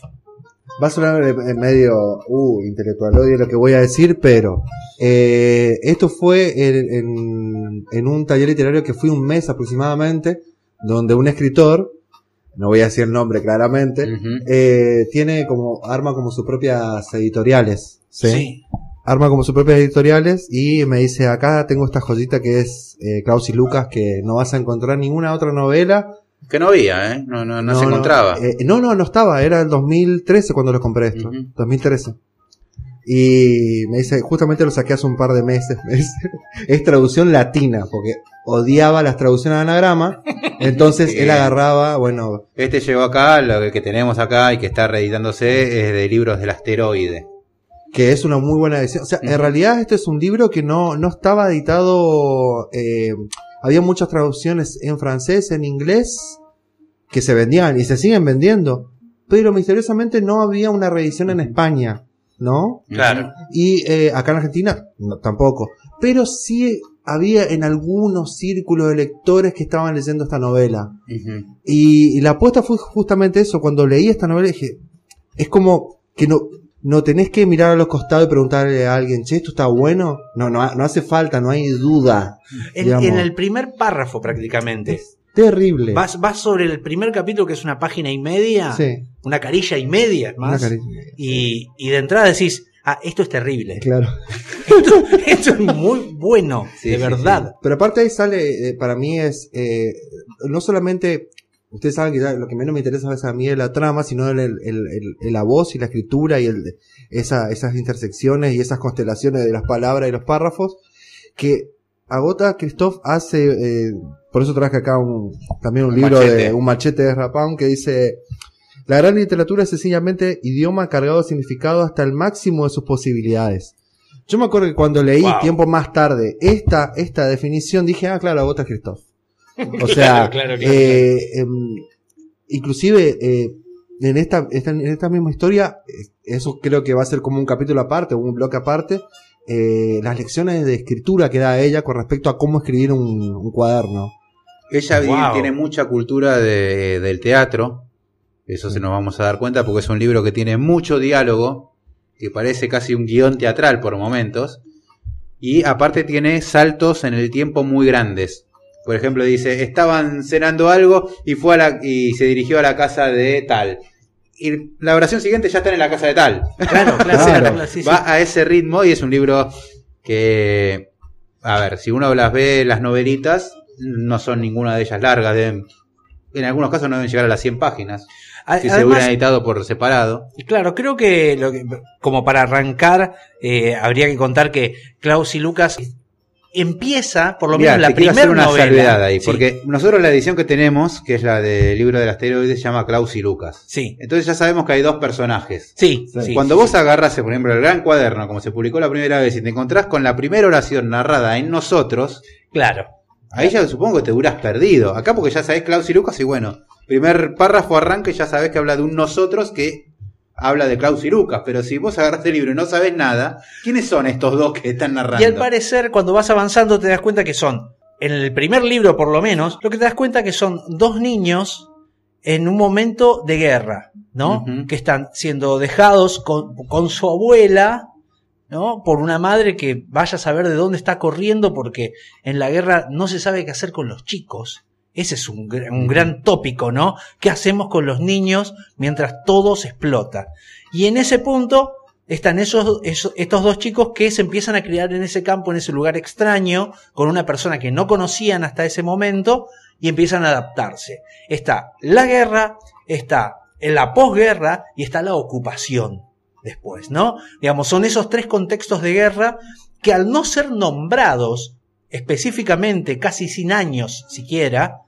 J: Va a sonar en medio uh, intelectual odio lo que voy a decir, pero eh, esto fue en, en- en un taller literario que fui un mes aproximadamente, donde un escritor, no voy a decir el nombre claramente, eh, tiene como arma como sus propias editoriales. ¿sí? Arma como sus propias editoriales y me dice acá tengo esta joyita que es eh, Klaus y Lucas que no vas a encontrar ninguna otra novela
I: Que no había, ¿eh? No, no, no, se encontraba.
J: eh, no, no, no estaba. Era el 2013 cuando lo compré esto. 2013. Y me dice, justamente lo saqué hace un par de meses. Es traducción latina, porque odiaba las traducciones de anagrama. Entonces él agarraba, bueno,
I: Este llegó acá, lo que tenemos acá y que está reeditándose es de libros del asteroide.
J: Que es una muy buena edición. O sea, en realidad este es un libro que no, no estaba editado. eh, había muchas traducciones en francés, en inglés, que se vendían y se siguen vendiendo. Pero misteriosamente no había una reedición en España, ¿no?
D: Claro.
J: Y eh, acá en Argentina no, tampoco. Pero sí había en algunos círculos de lectores que estaban leyendo esta novela. Y, y la apuesta fue justamente eso. Cuando leí esta novela dije, es como que no, no tenés que mirar a los costados y preguntarle a alguien, che, esto está bueno. No, no, no hace falta, no hay duda.
D: En, el primer párrafo prácticamente.
J: Terrible.
D: Vas, vas sobre el primer capítulo que es una página y media,
J: Sí.
D: una carilla y media
J: Una
D: más,
J: caricia.
D: y, y de entrada decís, ah, esto es terrible.
J: Claro.
D: Esto, esto es muy bueno,
I: Sí,
D: de
I: sí,
D: verdad.
J: Pero aparte ahí sale, eh, para mí es, eh, no solamente, ustedes saben que ya lo que menos me interesa a veces a mí es la trama, sino el, el- el- el- la voz y la escritura y esa, esas intersecciones y esas constelaciones de las palabras y los párrafos, que Agota Christoph hace, eh, por eso traje acá un, también un,
I: Un
J: libro
I: machete.
J: de un machete de Rapán que dice, la gran literatura es sencillamente idioma cargado de significado hasta el máximo de sus posibilidades. Yo me acuerdo que cuando leí
D: Wow.
J: tiempo más tarde esta, esta definición dije, ah, claro, Agota Christoph. O sea,
D: Claro, claro, claro,
J: eh, em, inclusive eh, en esta, esta- en esta misma historia, eso creo que va a ser como un capítulo aparte, o un bloque aparte, eh, las lecciones de escritura que da ella con respecto a cómo escribir un, un cuaderno.
I: Ella
D: Wow.
I: tiene mucha cultura de- del teatro, eso se nos vamos a dar cuenta porque es un libro que tiene mucho diálogo, que parece casi un guion teatral por momentos, y aparte tiene saltos en el tiempo muy grandes. Por ejemplo, dice, estaban cenando algo y fue a la, y se dirigió a la casa de tal. Y la oración siguiente ya están en la casa de tal.
D: Claro, claro,
J: Claro.
D: claro, sí, sí.
I: Va a ese ritmo y es un libro que, a ver, si uno las ve, las novelitas, no son ninguna de ellas largas, deben, en algunos casos no deben llegar a las 100 páginas, si se hubieran editado por separado.
D: Claro, creo que, lo que- como para arrancar, eh, habría que contar que Klaus y Lucas empieza, por lo
I: Mirá,
D: menos la primera
I: hacer una
D: novela.
I: salvedad ahí,
D: Sí,
I: porque nosotros la edición que tenemos, que es la del libro del asteroide, se llama Klaus y Lucas.
D: sí,
I: Entonces ya sabemos que hay dos personajes.
D: sí,
J: Sí.
I: Cuando
D: sí,
I: vos agarras, por ejemplo, el gran cuaderno, como se publicó la primera vez, y te encontrás con la primera oración narrada en nosotros,
D: Claro.
I: Ahí ya supongo que te hubieras perdido. Acá porque ya sabés Klaus y Lucas y bueno, primer párrafo arranca y ya sabés que habla de un nosotros que habla de Klaus y Lucas. Pero si vos agarraste el libro y no sabés nada, ¿quiénes son estos dos que están narrando?
D: Y al parecer, cuando vas avanzando, te das cuenta que son, en el primer libro por lo menos, lo que te das cuenta que son dos niños en un momento de guerra, ¿no? Que están siendo dejados con, con su abuela, ¿no? Por una madre que vaya a saber de dónde está corriendo porque en la guerra no se sabe qué hacer con los chicos. Ese es un, un gran tópico, ¿no? ¿Qué hacemos con los niños mientras todo se explota? Y en ese punto están esos, esos- estos dos chicos que se empiezan a criar en ese campo, en ese lugar extraño, con una persona que no conocían hasta ese momento y empiezan a adaptarse. Está la guerra, está en la posguerra y está la ocupación después, ¿no? Digamos, son esos tres contextos de guerra que al no ser nombrados específicamente, casi sin años siquiera,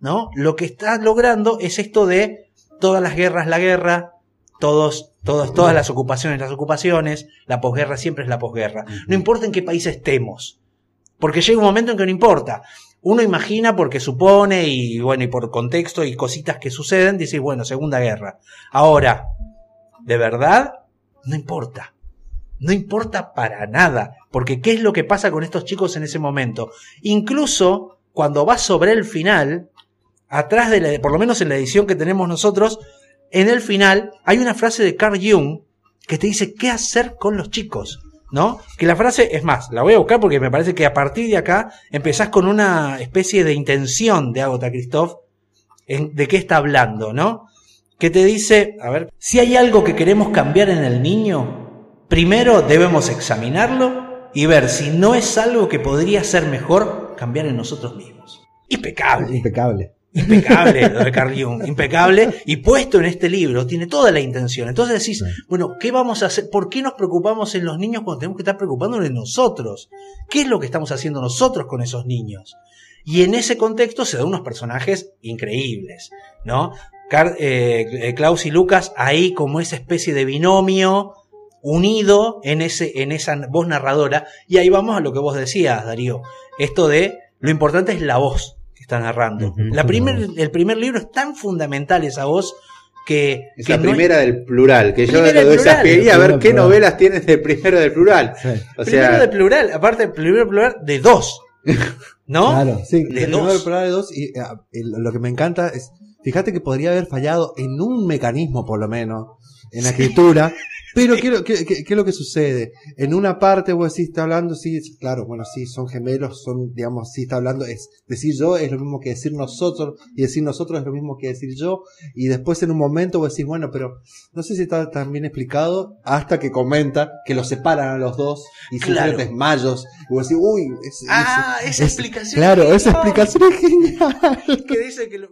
D: ¿no? Lo que está logrando es esto de todas las guerras, la guerra, todos, todos, todas las ocupaciones, las ocupaciones, la posguerra siempre es la posguerra. No importa en qué país estemos, porque llega un momento en que no importa. Uno imagina porque supone y bueno, y por contexto y cositas que suceden, dices, bueno, Segunda Guerra. Ahora, ¿de verdad? No importa. No importa para nada, porque ¿qué es lo que pasa con estos chicos en ese momento? Incluso cuando vas sobre el final, atrás de la, por lo menos en la edición que tenemos nosotros, en el final hay una frase de Carl Jung que te dice qué hacer con los chicos, ¿no? Que la frase, es más, la voy a buscar porque me parece que a partir de acá empezás con una especie de intención de Agota Christoph de qué está hablando, ¿no? Que te dice, a ver, si hay algo que queremos cambiar en el niño, primero debemos examinarlo y ver si no es algo que podría ser mejor cambiar en nosotros mismos. Impecable.
J: Impecable.
D: Impecable lo de Carl Jung, impecable y puesto en este libro, tiene toda la intención. Entonces decís, bueno, ¿qué vamos a hacer? ¿Por qué nos preocupamos en los niños cuando tenemos que estar preocupándonos en nosotros? ¿Qué es lo que estamos haciendo nosotros con esos niños? Y en ese contexto se dan unos personajes increíbles, ¿no? Car- eh, eh, Klaus y Lucas ahí como esa especie de binomio unido en, ese, en esa voz narradora. Y ahí vamos a lo que vos decías, Darío. Esto de lo importante es la voz que está narrando. La primer, el primer libro es tan fundamental esa voz que...
I: Es
D: que
I: la
D: no
I: primera del plural, que yo
D: Primera
I: lo
D: del plural.
I: desafiaría a ver qué
J: del plural.
I: novelas tienes de primero del plural.
J: Sí.
I: O
D: primero
I: sea,
D: de plural, aparte del primero plural de dos. ¿No?
J: Claro, sí.
D: De
J: el
D: dos.
J: primero del programa de dos y el- lo que me encanta es, fíjate que podría haber fallado en un mecanismo por lo menos, en la escritura, Pero ¿qué, es lo- qué- qué- qué es lo que sucede? En una parte vos decís, está hablando, sí, claro, bueno, sí, son gemelos, son, digamos, sí está hablando, es decir yo es lo mismo que decir nosotros, y decir nosotros es lo mismo que decir yo, y después en un momento vos decís, bueno, pero no sé si está tan bien explicado, hasta que comenta que los separan a los dos, y sufren
D: Claro.
J: desmayos, y vos decís, uy, es-
D: Ah,
J: es-
D: esa
J: es-
D: explicación.
J: Claro,
D: es
J: esa explicación es genial.
D: Que dice que lo-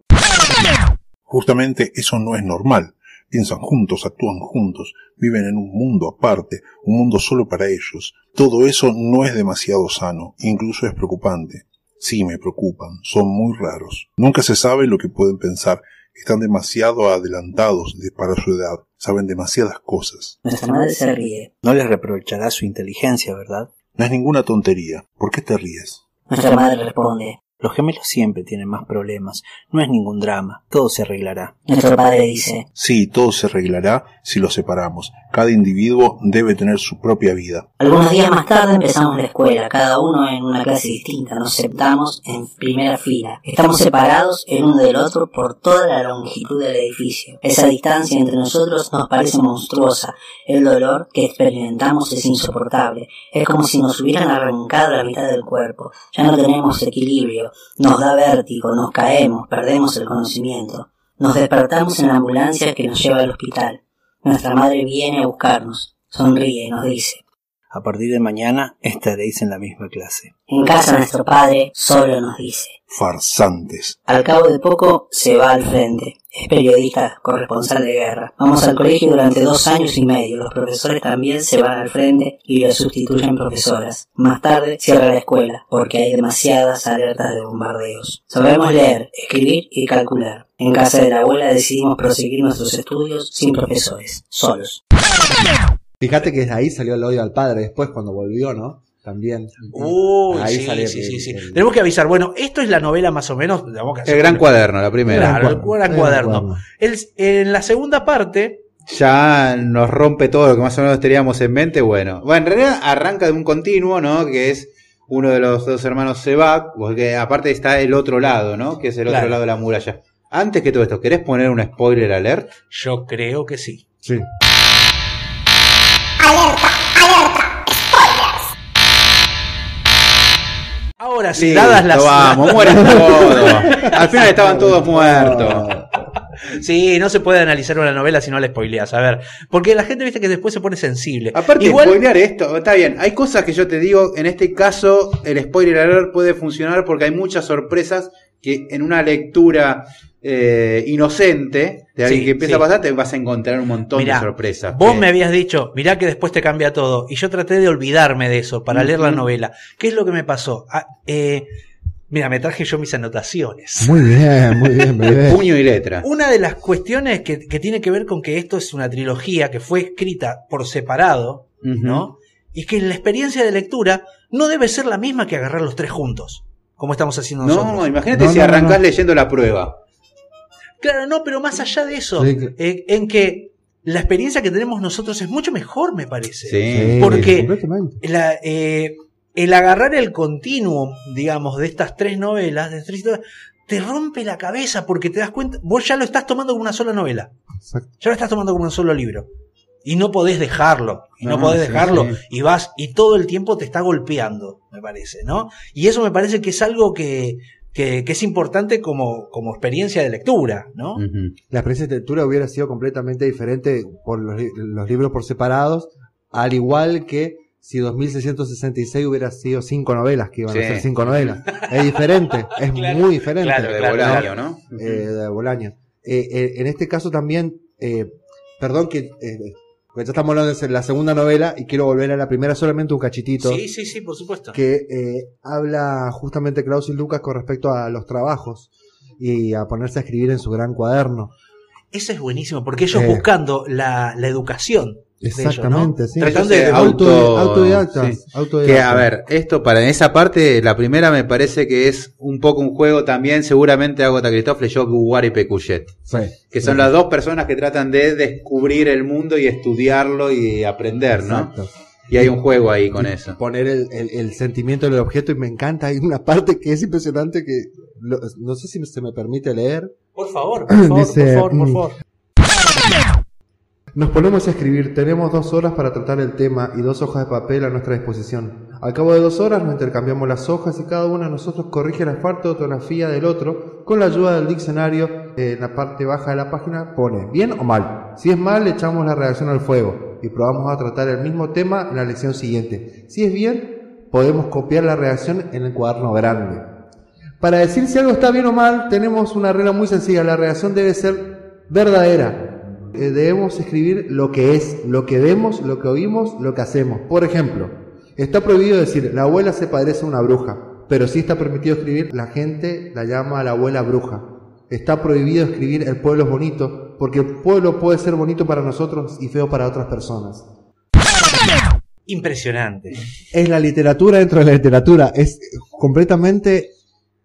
K: Justamente eso no es normal. Piensan juntos, actúan juntos, viven en un mundo aparte, un mundo solo para ellos. Todo eso no es demasiado sano, incluso es preocupante. Sí, me preocupan, son muy raros. Nunca se sabe lo que pueden pensar, están demasiado adelantados de- para su edad, saben demasiadas cosas.
L: Nuestra madre se ríe. No les reprochará su inteligencia, ¿verdad?
K: No es ninguna tontería. ¿Por qué te ríes?
L: Nuestra madre responde. Los gemelos siempre tienen más problemas. No es ningún drama. Todo se arreglará. Nuestro padre dice.
K: Sí, todo se arreglará si los separamos. Cada individuo debe tener su propia vida.
L: Algunos días más tarde empezamos la escuela, cada uno en una clase distinta. Nos sentamos en primera fila. Estamos separados el uno del otro por toda la longitud del edificio. Esa distancia entre nosotros nos parece monstruosa. El dolor que experimentamos es insoportable. Es como si nos hubieran arrancado la mitad del cuerpo. Ya no tenemos equilibrio. Nos da vértigo, nos caemos, perdemos el conocimiento. Nos despertamos en la ambulancia que nos lleva al hospital. Nuestra madre viene a buscarnos. Sonríe y nos dice. A partir de mañana estaréis en la misma clase. En casa nuestro padre solo nos dice.
K: Farsantes.
L: Al cabo de poco se va al frente. Es periodista, corresponsal de guerra. Vamos al colegio durante dos años y medio. Los profesores también se van al frente y le sustituyen profesoras. Más tarde cierra la escuela porque hay demasiadas alertas de bombardeos. Sabemos leer, escribir y calcular. En casa de la abuela decidimos proseguir nuestros estudios sin profesores, solos.
J: Fíjate que ahí salió el odio al padre después cuando volvió, ¿no? También.
D: Uy,
J: ahí
D: sí,
J: salió
D: sí,
J: el-
D: sí, sí.
J: el-
D: Tenemos que avisar. Bueno, esto es la novela más o menos. que
I: El gran
D: una-
I: cuaderno, la primera.
D: Claro, el gran
J: cuaderno. El-
D: en la segunda parte,
I: ya nos rompe todo lo que más o menos teníamos en mente. Bueno, bueno, en realidad arranca de un continuo, ¿no? Que es uno de los dos hermanos se va, porque aparte está el otro lado, ¿no? Que es el
D: Claro.
I: otro lado de la muralla. Antes que todo esto, ¿querés poner un spoiler alert?
D: yo creo que sí.
J: Sí.
D: Ahora sí,
I: Listo,
D: dadas las.
I: vamos, mueren todos. Al final estaban todos muertos.
D: Sí, no se puede analizar una novela si no la spoileas. A ver, porque la gente viste que después se pone sensible.
I: Aparte,
D: Igual,
I: spoilear esto, está bien. Hay cosas que yo te digo, en este caso, el spoiler alert puede funcionar porque hay muchas sorpresas que en una lectura eh, inocente de alguien
D: Sí,
I: que empieza
D: sí.
I: a pasar, te vas a encontrar un montón
D: Mirá,
I: de sorpresas.
D: vos
I: que-
D: me habías dicho, mirá que después te cambia todo. Y yo traté de olvidarme de eso para leer la novela. ¿Qué es lo que me pasó? Ah, eh, mira, me traje yo mis anotaciones.
J: Muy bien, muy bien, muy bien.
I: Puño y letra.
D: Una de las cuestiones que, que tiene que ver con que esto es una trilogía que fue escrita por separado. ¿no? Y que la experiencia de lectura no debe ser la misma que agarrar los tres juntos, como estamos haciendo nosotros.
I: No, imagínate
J: No,
I: si
J: no, no,
I: arrancás
J: no.
I: leyendo la prueba.
D: Claro, no, pero más allá de eso,
J: Sí, que-
D: eh, en que la experiencia que tenemos nosotros es mucho mejor, me parece.
I: Sí.
D: Porque-. La, eh, el agarrar el continuum, digamos, de estas tres novelas, de estas tres historias, te rompe la cabeza porque te das cuenta, vos ya lo estás tomando como una sola novela,
J: Exacto.
D: ya lo estás tomando como un solo libro. Y no podés dejarlo, y no,
I: No,
D: podés
I: sí,
D: dejarlo,
I: sí.
D: y vas, y todo el tiempo te está golpeando, me parece, ¿no? Y eso me parece que es algo que, que, que es importante como, como experiencia de lectura, ¿no?
I: Ujú.
J: La experiencia de lectura hubiera sido completamente diferente por los, li- los libros por separados, al igual que si 2666 hubiera sido cinco novelas, que iban
I: Sí.
J: a ser cinco novelas. Es diferente, es
D: Claro,
J: muy diferente.
D: claro,
I: de
D: claro,
I: Bolaño, ¿no?
J: Eh, de Bolaño. Eh, eh, en este caso también, eh, perdón que eh, porque ya estamos hablando de la segunda novela y quiero volver a la primera solamente un cachitito.
D: Sí, sí, sí, por supuesto.
J: que eh, habla justamente Klaus y Lucas con respecto a los trabajos y a ponerse a escribir en su gran cuaderno.
D: Ese es buenísimo, porque ellos
J: Eh.
D: buscando la, la educación. De ellos, ¿no?
J: Exactamente, sí.
D: Tratando de,
J: Auto,
I: auto-
J: autodidactas,
I: sí.
J: autodidactas.
I: Que a ver, esto para esa parte, la primera me parece que es un poco un juego también, seguramente Agota Christoph leyó Guar y Pecuchet,
J: Sí.
I: que son las dos personas que tratan de descubrir el mundo y estudiarlo y aprender, ¿no?
J: Exacto.
I: Y hay un juego ahí con eso.
J: Poner el, el- el sentimiento del objeto y me encanta. Hay una parte que es impresionante que lo- no sé si se me permite leer.
D: Por favor, por favor,
J: Dice,
D: por favor, por
J: mm,
D: favor.
J: Nos ponemos a escribir, tenemos dos horas para tratar el tema y dos hojas de papel a nuestra disposición. Al cabo de dos horas nos intercambiamos las hojas y cada uno de nosotros corrige la falta de ortografía del otro con la ayuda del diccionario. En la parte baja de la página pone bien o mal. Si es mal, echamos la reacción al fuego y probamos a tratar el mismo tema en la lección siguiente. Si es bien, podemos copiar la reacción en el cuaderno grande. Para decir si algo está bien o mal, tenemos una regla muy sencilla. La reacción debe ser verdadera. Eh, debemos escribir lo que es, lo que vemos, lo que oímos, lo que hacemos. Por ejemplo, está prohibido decir la abuela se parece a una bruja, pero sí está permitido escribir la gente la llama a la abuela bruja. Está prohibido escribir el pueblo es bonito, porque el pueblo puede ser bonito para nosotros y feo para otras personas.
D: Impresionante.
J: Es la literatura dentro de la literatura, es completamente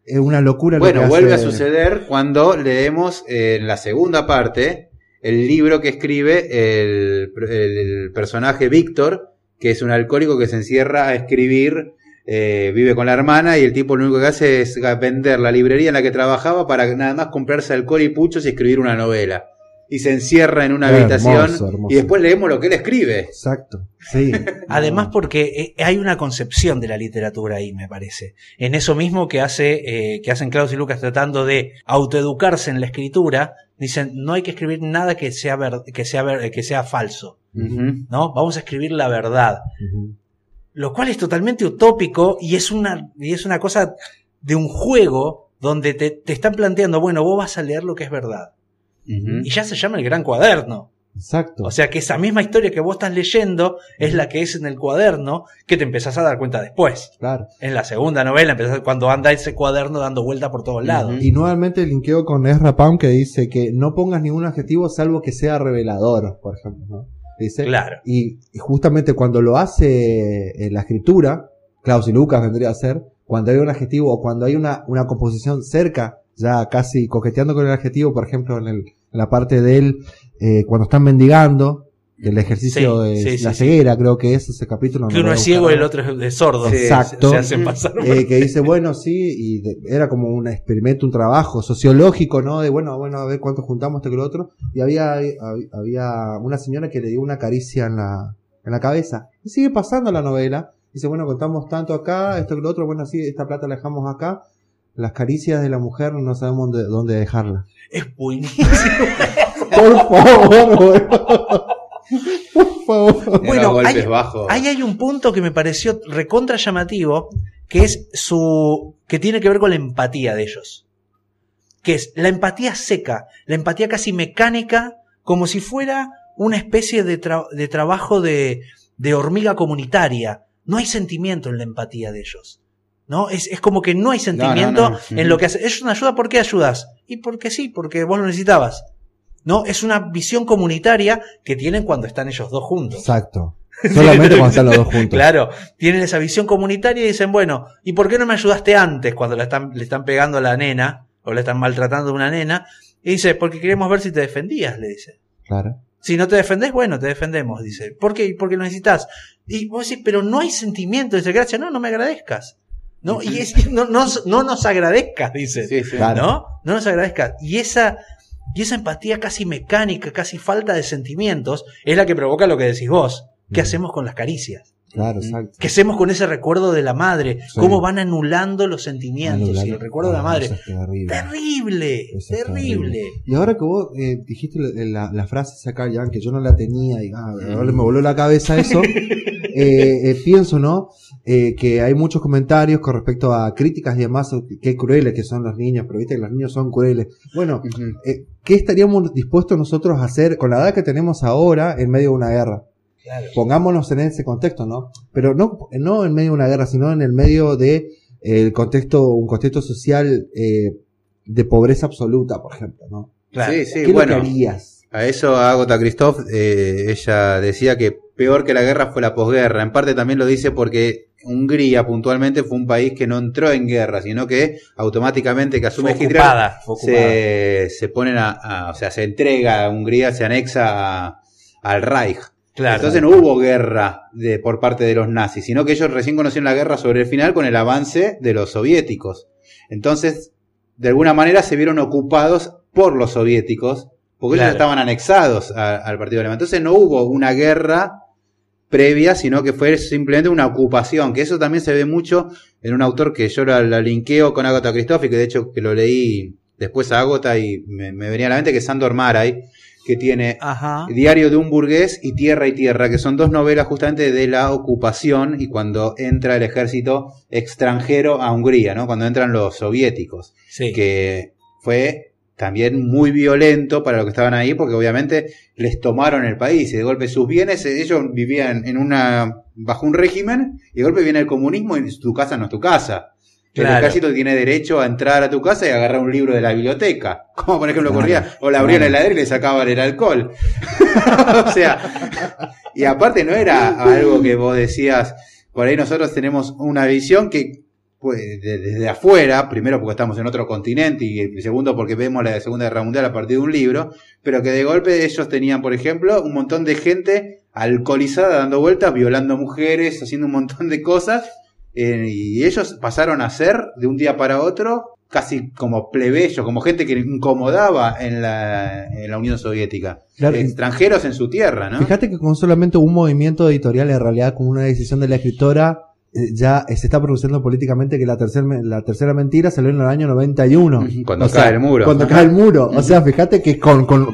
J: eh, una locura. lo
I: Bueno,
J: que
I: vuelve a suceder cuando leemos eh, en la segunda parte el libro que escribe el, el personaje Víctor, que es un alcohólico que se encierra a escribir, eh, vive con la hermana y el tipo lo único que hace es vender la librería en la que trabajaba para nada más comprarse alcohol y puchos y escribir una novela. Y se encierra en una habitación
J: hermoso.
I: y después leemos lo que él escribe.
J: Exacto, sí.
D: Además porque eh, hay una concepción de la literatura ahí, me parece. En eso mismo que hace eh, que hacen Klaus y Lucas tratando de autoeducarse en la escritura, dicen no hay que escribir nada que sea ver- que sea ver- que sea falso. ¿no? Vamos a escribir la verdad. Lo cual es totalmente utópico y es una y es una cosa de un juego donde te, te están planteando, bueno, vos vas a leer lo que es verdad. Y ya se llama el gran cuaderno.
J: Exacto.
D: O sea que esa misma historia que vos estás leyendo es la que es en el cuaderno que te empezás a dar cuenta después.
J: Claro.
D: En la segunda novela empezás cuando anda ese cuaderno dando vuelta por todos lados.
J: Y nuevamente linkeo con Ezra Pound que dice que no pongas ningún adjetivo salvo que sea revelador, por ejemplo. ¿no? Dice,
D: Claro.
J: Y, y justamente cuando lo hace en la escritura, Klaus y Lucas vendría a ser, cuando hay un adjetivo o cuando hay una, una composición cerca, ya casi coqueteando con el adjetivo, por ejemplo, en, el, en la parte de él, eh, cuando están mendigando, el ejercicio
D: Sí,
J: de
D: sí,
J: la
D: sí.
J: ceguera, creo que es ese capítulo.
D: Que uno es ciego y el otro es sordo.
J: Exacto.
D: Se, se hacen pasar por-
J: Eh, que dice, bueno, sí, y de- era como un experimento, un trabajo sociológico, ¿no? De, bueno, bueno, a ver cuánto juntamos esto que lo otro. Y había, hab- había una señora que le dio una caricia en la, en la cabeza. Y sigue pasando la novela. Dice, bueno, contamos tanto acá, esto que lo otro, bueno, sí, esta plata la dejamos acá. Las caricias de la mujer no sabemos dónde, dónde dejarla.
D: Es buenísimo.
J: Por favor, güey. Por favor.
D: Bueno, hay-. Ahí hay un punto que me pareció recontra llamativo, que es su. que tiene que ver con la empatía de ellos. Que es la empatía seca, la empatía casi mecánica, como si fuera una especie de, tra- de trabajo de, de hormiga comunitaria. No hay sentimiento en la empatía de ellos. ¿No? Es, es como que no hay sentimiento
I: no.
D: en lo que hace. ¿Es una ayuda? ¿Por qué ayudas? Y porque sí, porque vos lo necesitabas. ¿No? Es una visión comunitaria que tienen cuando están ellos dos juntos.
J: Exacto. Solamente cuando están los dos juntos.
D: Claro, tienen esa visión comunitaria y dicen, bueno, ¿y por qué no me ayudaste antes cuando le están, le están pegando a la nena o le están maltratando a una nena? Y dice, porque queremos ver si te defendías, le dice.
J: Claro.
D: Si no te defendés, bueno, te defendemos, dice. ¿Por qué? Porque lo necesitas. Y vos decís, pero no hay sentimiento, dice, gracias, no, no me agradezcas. No, y es, no, no, no nos agradezcas, dice.
I: Sí, sí.
J: Claro.
D: ¿No? No nos agradezcas. Y esa, y esa empatía casi mecánica, casi falta de sentimientos, es la que provoca lo que decís vos. ¿Qué
J: Mm.
D: hacemos con las caricias?
J: Claro, exacto.
D: ¿Qué hacemos con ese recuerdo de la madre?
J: Sí.
D: ¿Cómo van anulando los sentimientos y
J: Anulando.
D: el recuerdo de la
J: Ah,
D: madre?
J: es terrible.
D: Terrible,
J: es
D: terrible.
J: Y ahora que vos eh, dijiste la, frase sacar ya, que yo no la tenía y ah, ahora me voló la cabeza eso, eh, eh, pienso, ¿no? Eh, que hay muchos comentarios con respecto a críticas y demás, que- qué crueles que son los niños, pero viste que los niños son crueles. Bueno, ¿qué estaríamos dispuestos nosotros a hacer con la edad que tenemos ahora en medio de una guerra?
D: Claro.
J: Pongámonos en ese contexto, ¿no? Pero no, no en medio de una guerra, sino en el medio de eh, el contexto, un contexto social eh, de pobreza absoluta, por ejemplo, ¿no?
D: Claro.
I: Sí, sí,
J: ¿Qué
I: bueno.
J: harías?
I: A eso Agota Christoph, eh, ella decía que peor que la guerra fue la posguerra. En parte también lo dice porque Hungría puntualmente fue un país que no entró en guerra, sino que automáticamente que asume Hitler
D: ocupada,
I: se, se ponen a, a- o sea, se entrega a Hungría, se anexa a- al Reich.
D: Claro.
I: Entonces no hubo guerra de, por parte de los nazis, sino que ellos recién conocieron la guerra sobre el final con el avance de los soviéticos. Entonces, de alguna manera se vieron ocupados por los soviéticos porque ellos estaban anexados a- al partido alemán. Entonces no hubo una guerra previa, sino que fue simplemente una ocupación, que eso también se ve mucho en un autor que yo la, la linkeo con Agatha Christoph y que de hecho que lo leí después a Agatha y me, me venía a la mente que es Sandor Maray, que tiene
D: Ajá.
I: Diario de un burgués y Tierra y Tierra, que son dos novelas justamente de la ocupación y cuando entra el ejército extranjero a Hungría, ¿no? Cuando entran los soviéticos,
D: Sí.
I: que fue también muy violento para los que estaban ahí, porque obviamente les tomaron el país y de golpe sus bienes, eh, ellos vivían en una bajo un régimen y de golpe viene el comunismo y tu casa no es tu casa. El
D: Claro.
I: ejército tiene derecho a entrar a tu casa y agarrar un libro de la biblioteca. Como por ejemplo
J: Claro.
I: ocurría, o abrían
J: Claro.
I: la heladera y le sacaban el alcohol. o sea, y aparte no era algo que vos decías, por ahí nosotros tenemos una visión que pues, de- desde afuera, primero porque estamos en otro continente y segundo porque vemos la Segunda Guerra Mundial a partir de un libro, pero que de golpe ellos tenían, por ejemplo, un montón de gente alcoholizada dando vueltas, violando mujeres, haciendo un montón de cosas, eh, y ellos pasaron a ser de un día para otro casi como plebeyos, como gente que incomodaba en la, en la Unión Soviética.
J: Claro.
I: Extranjeros en su tierra, ¿no?
J: Fíjate que con solamente un movimiento editorial, en realidad con una decisión de la escritora, eh, ya se está produciendo políticamente que la, tercer, la tercera mentira salió en el año 91.
I: Cuando
J: O sea,
I: cae el muro.
J: Cuando
I: Ajá.
J: cae el muro. O sea, fíjate que con, con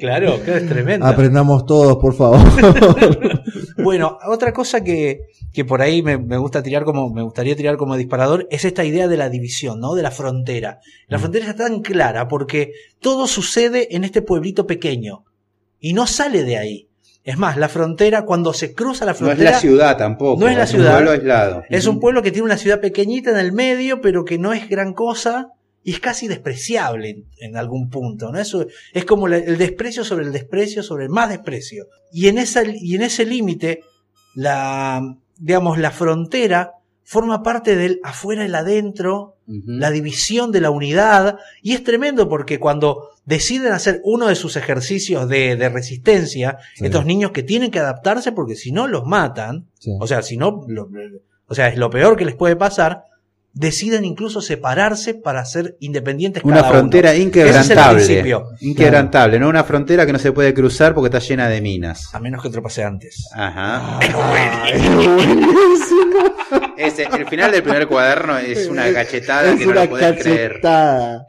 D: Claro, que es tremendo.
J: aprendamos todos, por favor.
D: Bueno, otra cosa que, que por ahí me, me gusta tirar como, me gustaría tirar como disparador es esta idea de la división, ¿no? De la frontera. La frontera está tan clara porque todo sucede en este pueblito pequeño y no sale de ahí. Es más, la frontera, cuando se cruza la
I: No es
D: frontera.
I: la ciudad tampoco.
D: No es la
I: un
D: ciudad.
I: pueblo aislado.
D: Es un pueblo que tiene una ciudad pequeñita en el medio, pero que no es gran cosa y es casi despreciable en, en algún punto. ¿no? Eso es como la- el desprecio sobre el desprecio sobre el más desprecio. Y en, esa, y en ese límite, la, digamos, la frontera forma parte del afuera y el adentro, la división de la unidad, y es tremendo porque cuando deciden hacer uno de sus ejercicios de, de resistencia,
J: Sí.
D: estos niños que tienen que adaptarse porque si no los matan,
J: Sí.
D: o sea, si no, lo- o sea, es lo peor que les puede pasar, deciden incluso separarse para ser independientes
I: Una
D: cada uno.
I: frontera
D: Ese es el
I: inquebrantable.
D: principio.
I: Inquebrantable, no una frontera que no se puede cruzar porque está llena de minas.
D: A menos que otro pase antes.
I: Ajá. Ese, el final del primer cuaderno es una cachetada
J: es
I: que no
J: una
I: lo podés creer.
J: cachetada.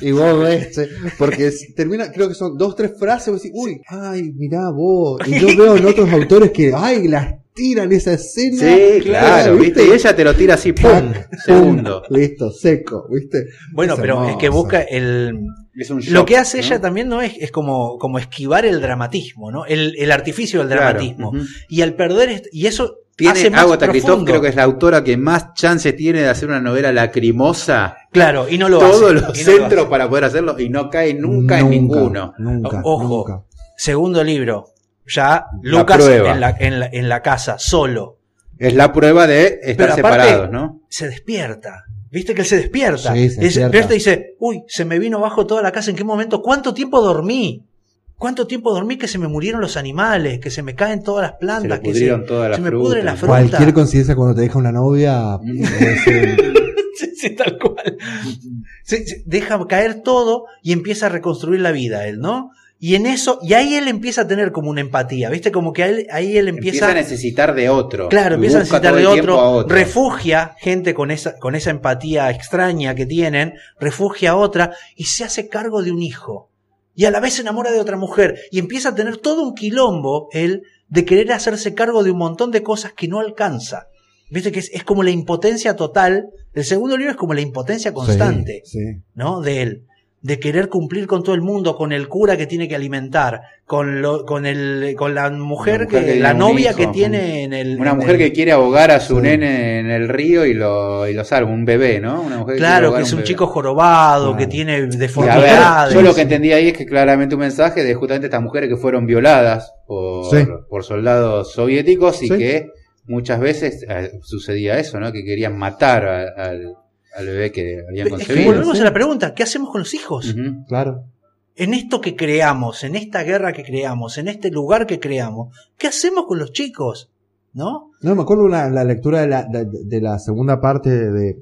J: Y vos ves, eh, porque es- termina, creo que son dos, tres frases, vos decís, uy, ay, mirá vos. Y yo veo en otros autores que, ay, las tiran esa escena.
I: Sí, claro, ¿viste? Y ella te lo tira así, ¡pum! Segundo.
J: Listo, seco, ¿viste?
D: Bueno,
J: Es
D: pero es que busca el...
I: Es un
D: Lo
I: shock,
D: que hace
I: ¿no?
D: ella también no es, es como, como esquivar el dramatismo, ¿no? El, el artificio del
I: Claro,
D: dramatismo. Y al perder, y eso
I: Tiene
D: hace más
I: Agatha Christoph, creo que es la autora que más chance tiene de hacer una novela lacrimosa.
D: Claro, y no lo
I: Todos
D: hace,
I: los
D: no lo
I: centros
D: hace.
I: para poder hacerlo y no cae nunca, en ninguno.
J: Nunca,
D: Ojo,
J: nunca.
D: segundo libro. Ya Lucas en la, en, la, en la casa, solo.
I: Es la prueba de estar
D: Pero aparte,
I: separados, ¿no?
D: se despierta. ¿Viste que él se despierta?
J: Sí, se
D: se
J: despierta.
D: despierta y dice, uy, se me vino abajo toda la casa, ¿en qué momento? ¿Cuánto tiempo dormí? ¿Cuánto tiempo dormí que se me murieron los animales, que se me caen todas las
I: Se
D: plantas,
I: le
D: que
I: pudrieron todas las
D: se me pudre la
I: frutas.
D: fruta?
J: Cualquier coincidencia cuando te deja una novia. eh,
D: Sí, sí, tal cual. Se- se deja caer todo y empieza a reconstruir la vida él, ¿no? Y en eso, y ahí él empieza a tener como una empatía, ¿viste? Como que él- ahí él
I: Empieza
D: empieza,
I: a necesitar de otro.
D: Claro, empieza a necesitar de otro, refugia gente con esa, con esa empatía extraña que tienen, refugia a otra y se hace cargo de un hijo. Y a la vez se enamora de otra mujer y empieza a tener todo un quilombo él de querer hacerse cargo de un montón de cosas que no alcanza. Viste que es, es como la impotencia total. El segundo libro es como la impotencia constante.
J: Sí, sí.
D: ¿no? De él. De querer cumplir con todo el mundo, con el cura que tiene que alimentar, con lo, con el, con la mujer,
I: mujer
D: que, la novia
I: hijo.
D: que tiene en el.
I: Una
D: en
I: mujer
D: el-
I: que quiere ahogar a su
J: Sí.
I: nene en el río y lo, y lo salva, un bebé, ¿no? Una mujer que quiere
D: Claro, que es un chico jorobado,
J: Claro.
D: que tiene
I: a ver,
D: deformidades.
I: yo lo que entendí ahí es que claramente un mensaje de justamente estas mujeres que fueron violadas por,
J: Sí.
I: por soldados soviéticos y
J: Sí.
I: que muchas veces eh, sucedía eso, ¿no? Que querían matar a- al, al bebé que habían
D: Es que
I: concebido.
D: volvemos
J: sí.
D: a la pregunta, ¿qué hacemos con los hijos?
J: Claro.
D: En esto que creamos, en esta guerra que creamos, en este lugar que creamos, ¿qué hacemos con los chicos? ¿No?
J: No, me acuerdo una, la lectura de la, de, de la segunda parte de,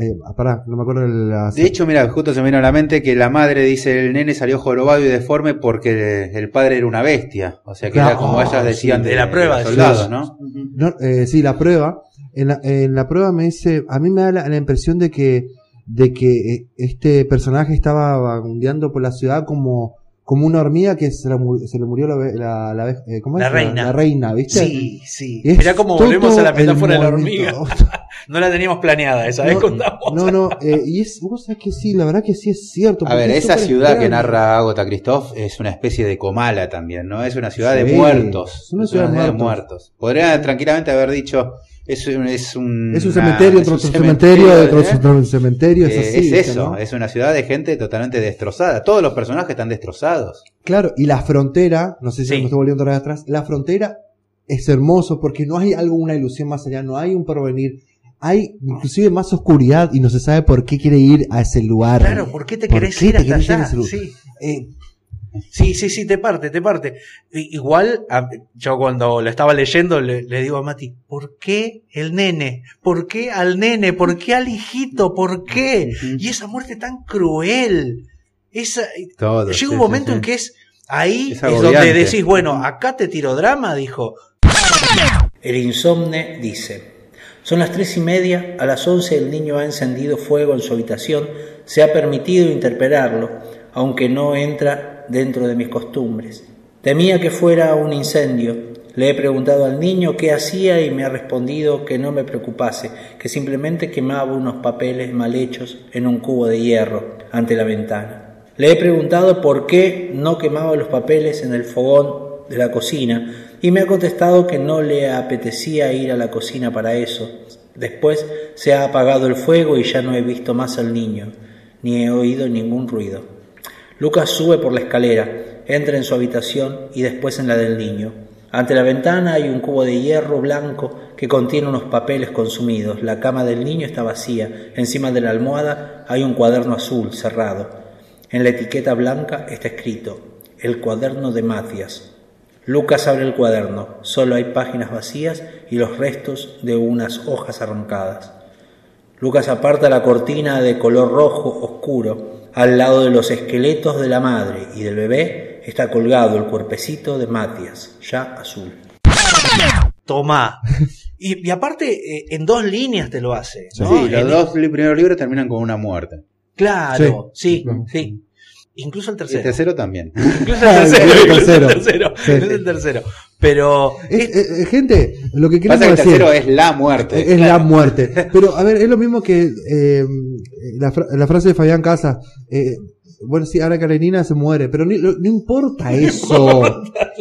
J: Eh, pará, no me acuerdo de la.
I: De hecho, mira, justo se me vino a la mente que la madre dice el nene salió jorobado y deforme porque el padre era una bestia. O sea que
J: Claro.
I: era como
J: Oh,
I: ellas decían
J: sí.
I: de,
J: De la prueba,
I: de
J: sí.
I: ¿no?
J: No, eh, sí, la prueba. En la, en la prueba me dice, a mí me da la, la impresión de que, de que eh, este personaje estaba vagabundeando por la ciudad como, como una hormiga que se, la se le murió la, ve- la, la eh, ¿cómo es?
D: La reina.
J: La, reina, ¿viste?
D: Sí, sí.
J: Es
D: Mirá cómo
J: todo
D: volvemos a la
J: el
D: metáfora de la hormiga. no la teníamos planeada, esa vez
J: No,
D: contamos.
J: No, no, eh, y es, vos sabés que sí, la verdad que sí es cierto.
I: A ver,
J: es
I: esa ciudad que narra Agota Christoph es una especie de Comala también, ¿no? Es una ciudad de muertos.
J: es una ciudad de muertos.
I: Podría tranquilamente haber dicho, es un... Es un,
J: Es un cementerio,
I: es
J: otro
I: un
J: cementerio, otro
I: ¿eh?
J: cementerio, es
I: Eh,
J: así.
I: es
J: ¿viste,
I: eso,
J: no?
I: es una ciudad de gente totalmente destrozada. Todos los personajes están destrozados.
J: Claro, y la frontera, no sé si me estoy volviendo atrás, la frontera es hermoso porque no hay algo, una ilusión más allá, no hay un porvenir, hay inclusive más oscuridad y no se sabe por qué quiere ir a ese lugar.
D: Claro, ¿por qué te
J: ¿Por
D: querés
J: qué
D: ir
J: te
D: hasta
J: querés ir a
D: allá?
J: ese lugar?
D: Sí. Sí, sí, sí, te parte, te parte. I- Igual, a- yo cuando lo estaba leyendo le, le digo a Mati, ¿por qué el nene? ¿Por qué al nene? ¿Por qué al hijito? ¿Por qué? Y esa muerte tan cruel. Esa,
I: Todo,
D: llega
I: sí,
D: un momento
I: sí.
D: en que es ahí
I: Es
D: es, donde decís, bueno, acá te tiro drama, dijo. El insomne dice, son las tres y media, a las once el niño ha encendido fuego en su habitación, se ha permitido interpelarlo, aunque no entra dentro de mis costumbres. Temía que fuera un incendio. Le he preguntado al niño qué hacía y me ha respondido que no me preocupase, que simplemente quemaba unos papeles mal hechos en un cubo de hierro ante la ventana. Le he preguntado por qué no quemaba los papeles en el fogón de la cocina y me ha contestado que no le apetecía ir a la cocina para eso. Después se ha apagado el fuego y ya no he visto más al niño, ni he oído ningún ruido. Lucas sube por la escalera, entra en su habitación y después en la del niño. Ante la ventana hay un cubo de hierro blanco que contiene unos papeles consumidos. La cama del niño está vacía. Encima de la almohada hay un cuaderno azul cerrado. En la etiqueta blanca está escrito El cuaderno de Matías. Lucas abre el cuaderno. Solo hay páginas vacías y los restos de unas hojas arrancadas. Lucas aparta la cortina de color rojo oscuro. Al lado de los esqueletos de la madre y del bebé está colgado el cuerpecito de Matías, ya azul. Toma. Y, y aparte, eh, en dos líneas te lo hace.
I: Sí, los
D: En-
I: dos primeros libros terminan con una muerte.
D: Claro, sí, sí. Incluso el tercero.
I: el tercero también.
D: Incluso el tercero.
J: el
D: incluso el
J: tercero.
D: tercero. Incluso el tercero. Pero
J: Es- eh, eh, gente, lo que queremos
I: Pasa que el
J: decir
I: tercero es la muerte.
J: es la muerte. Pero a ver, es lo mismo que eh, la, fra- la frase de Fabián Casas. eh, bueno, sí, Ana Karenina se muere, pero ni- lo- no, importa eso.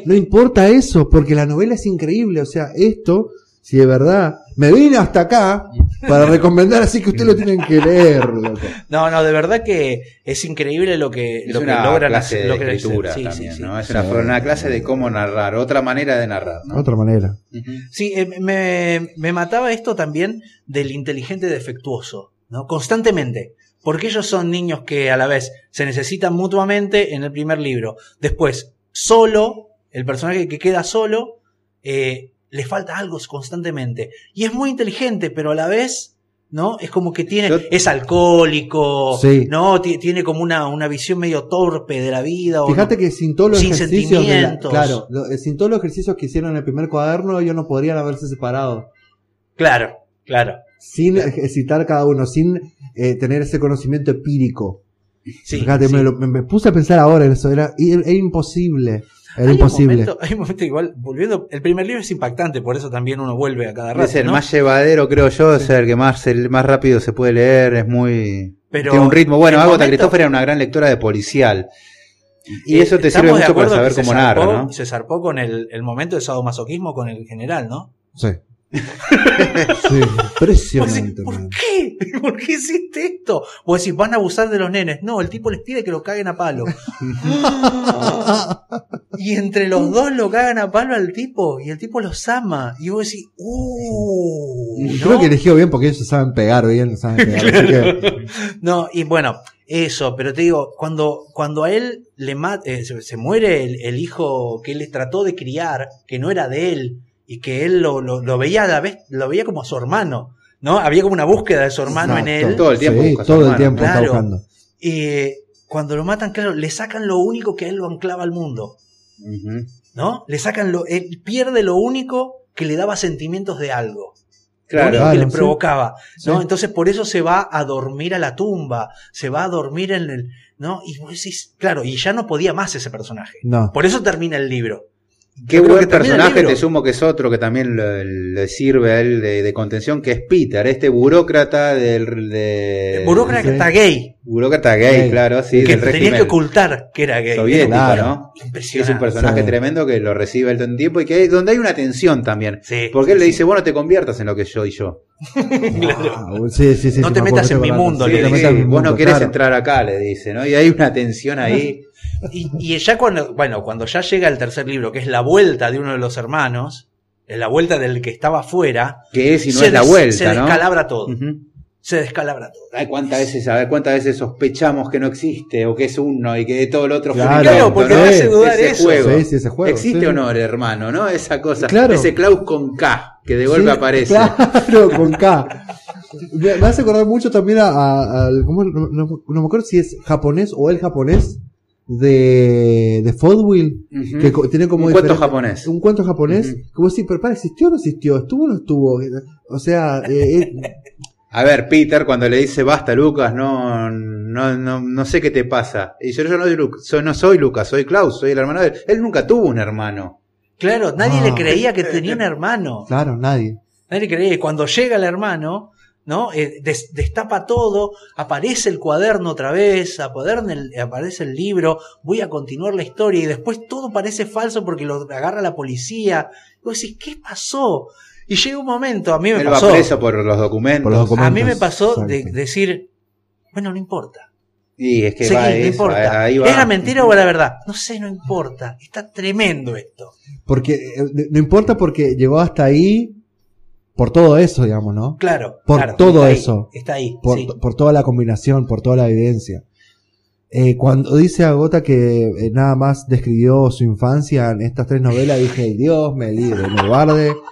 J: no importa eso, porque la novela es increíble. O sea, esto, si de verdad me vine hasta acá para recomendar, así que ustedes lo tienen que leer, loco.
D: No, no, de verdad que es increíble lo que,
I: Es
D: lo que
I: una
D: logran
I: clase
D: hacer-
I: de
D: lo que
I: escritura.
D: Sí,
I: también,
D: sí, sí.
I: ¿no? Es una, una clase de cómo narrar, otra manera de narrar, ¿no?
J: Otra manera.
D: Sí, eh, me, me mataba esto también del inteligente defectuoso, ¿no? Constantemente. Porque ellos son niños que a la vez se necesitan mutuamente en el primer libro. Después, solo, el personaje que queda solo, eh, le falta algo constantemente. Y es muy inteligente, pero a la vez, ¿no? Es como que tiene, es alcohólico,
J: Sí.
D: ¿no? Ti- Tiene como una, una visión medio torpe de la vida. o
J: Fíjate
D: no-
J: que sin todos los
D: sin
J: ejercicios, la-
D: sentimientos.
J: claro, lo- eh, sin todos los ejercicios que hicieron en el primer cuaderno, ellos no podrían haberse separado.
D: Claro, claro.
J: Sin ejercitar cada uno, sin eh, tener ese conocimiento empírico.
D: Sí,
J: Fíjate,
D: sí.
J: Me, lo- me- me puse a pensar ahora en eso, era, y- era imposible. Era
D: Hay un
J: imposible.
D: momento- hay un momento igual, volviendo, el primer libro es impactante, por eso también uno vuelve a cada rato.
I: Es el
D: ¿no?
I: más llevadero, creo yo, es el que más, el más rápido se puede leer, es muy...
D: Pero
I: tiene un ritmo. Bueno, Agota
D: momento-
I: Christopher era una gran lectora de policial. Y
D: Eh,
I: eso te sirve mucho para saber cómo narra, ¿no?
D: Se zarpó con el, el momento de sadomasoquismo con el general, ¿no?
J: Sí. Sí, impresionante.
D: ¿Por qué? ¿Por qué hiciste esto? Vos decís, van a abusar de los nenes. No, el tipo les pide que lo caguen a palo. y entre los dos lo cagan a palo al tipo y el tipo los ama. Y vos decís, ¡uh! ¿no?
J: Creo que eligió bien porque ellos saben pegar bien, saben pegar. que-
D: No, y bueno, eso, pero te digo, cuando, cuando a él le eh, se, se muere el, el hijo que él les trató de criar, que no era de él, y que él lo, lo, lo veía a la vez, lo veía como a su hermano, ¿no? Había como una búsqueda de su hermano en él.
I: Todo el tiempo
J: Sí, todo el tiempo está
D: Claro.
J: buscando.
D: Eh, cuando lo matan, claro, le sacan lo único que a él lo anclaba al mundo. ¿no? Le sacan lo, él pierde lo único que le daba sentimientos de algo. lo
I: Claro.
D: único
J: Claro,
D: que le
J: sí.
D: provocaba, ¿no?
J: Sí.
D: Entonces por eso se va a dormir a la tumba, se va a dormir en el, ¿no? Y vos decís, claro, y ya no podía más ese personaje.
J: No.
D: Por eso termina el libro.
I: Qué buen personaje, te sumo que es otro que también le, le sirve a él de, de contención, que es Peter, este burócrata del... De,
D: El burócrata
J: sí.
D: gay,
I: Burócrata gay,
J: Gay.
I: claro, sí,
D: que
I: del
D: tenía que ocultar que era gay.
I: soviético,
J: Claro.
I: ¿no? Es
D: Impresionante.
I: un personaje
J: Sí.
I: tremendo que lo recibe el todo el tiempo y que hay- donde hay una tensión también.
D: Sí,
I: Porque él
D: sí,
I: le
D: sí.
I: dice, bueno, te conviertas en lo que yo y yo.
D: Claro.
J: Ah, sí, sí, sí,
D: No
J: sí,
D: te
J: me
D: metas en mi mundo, le
J: mi
I: vos
J: mundo,
I: no querés
J: claro.
I: entrar acá, le dice, ¿no? Y hay una tensión ahí.
D: Y, y ya cuando, bueno, cuando ya llega el tercer libro, que es la vuelta de uno de los hermanos, es la vuelta del que estaba afuera,
I: Que es y no es la vuelta,
D: se
I: ¿no?
D: descalabra todo. Se descalabra todo.
I: Ay, cuántas veces, a ver, cuántas veces sospechamos que no existe o que es uno y que todo lo otro fue un
J: Claro,
D: porque
I: ¿no?
D: me hace dudar
I: ese
D: eso.
I: juego.
J: Sí, sí, ese juego,
I: ¿Existe
J: sí,
I: o
J: sí.
I: no el hermano, no? Esa cosa.
J: Claro.
I: Ese Klaus con K, que de golpe
J: Sí,
I: aparece.
J: Claro, con K. Me, me hace acordar mucho también a- a- al. ¿cómo? No, no- no me acuerdo si es japonés o el japonés de, de Fodwill. Que tiene como
I: Un cuento japonés.
J: Un cuento japonés. Como si, pero para, ¿existió o no existió? ¿Estuvo o no estuvo? O sea, eh, eh,
I: A ver, Peter, cuando le dice basta, Lucas, no, no, no, no sé qué te pasa. Y yo, yo no, soy Lu- soy, no soy Lucas, soy Klaus, soy el hermano de él. Él nunca tuvo un hermano.
D: Claro, nadie
J: Ah.
D: le creía que tenía un hermano.
J: claro, nadie.
D: Nadie le creía. Y cuando llega el hermano, ¿no? Eh, des- destapa todo, aparece el cuaderno otra vez, aparece el, aparece el libro, voy a continuar la historia y después todo parece falso porque lo agarra la policía. Y vos decís, ¿qué pasó? Y llega un momento, a mí me
I: Él va
D: pasó.
I: preso por los documentos.
J: Por los documentos.
D: A mí me pasó de decir, bueno, no importa.
I: Y es que
D: Seguí,
I: va
D: no
I: eso,
D: importa.
I: ahí va.
D: ¿Es la mentira o la verdad? No sé, no importa. Está tremendo esto.
J: Porque eh, no importa porque llegó hasta ahí por todo eso, digamos, ¿no?
D: Claro.
J: Por
D: claro,
J: todo
D: está ahí,
J: eso.
D: está ahí.
J: Por,
D: sí.
J: por toda la combinación, por toda la evidencia. Eh, cuando dice Agota que eh, nada más describió su infancia en estas tres novelas, dije, Dios me libre, me guarde.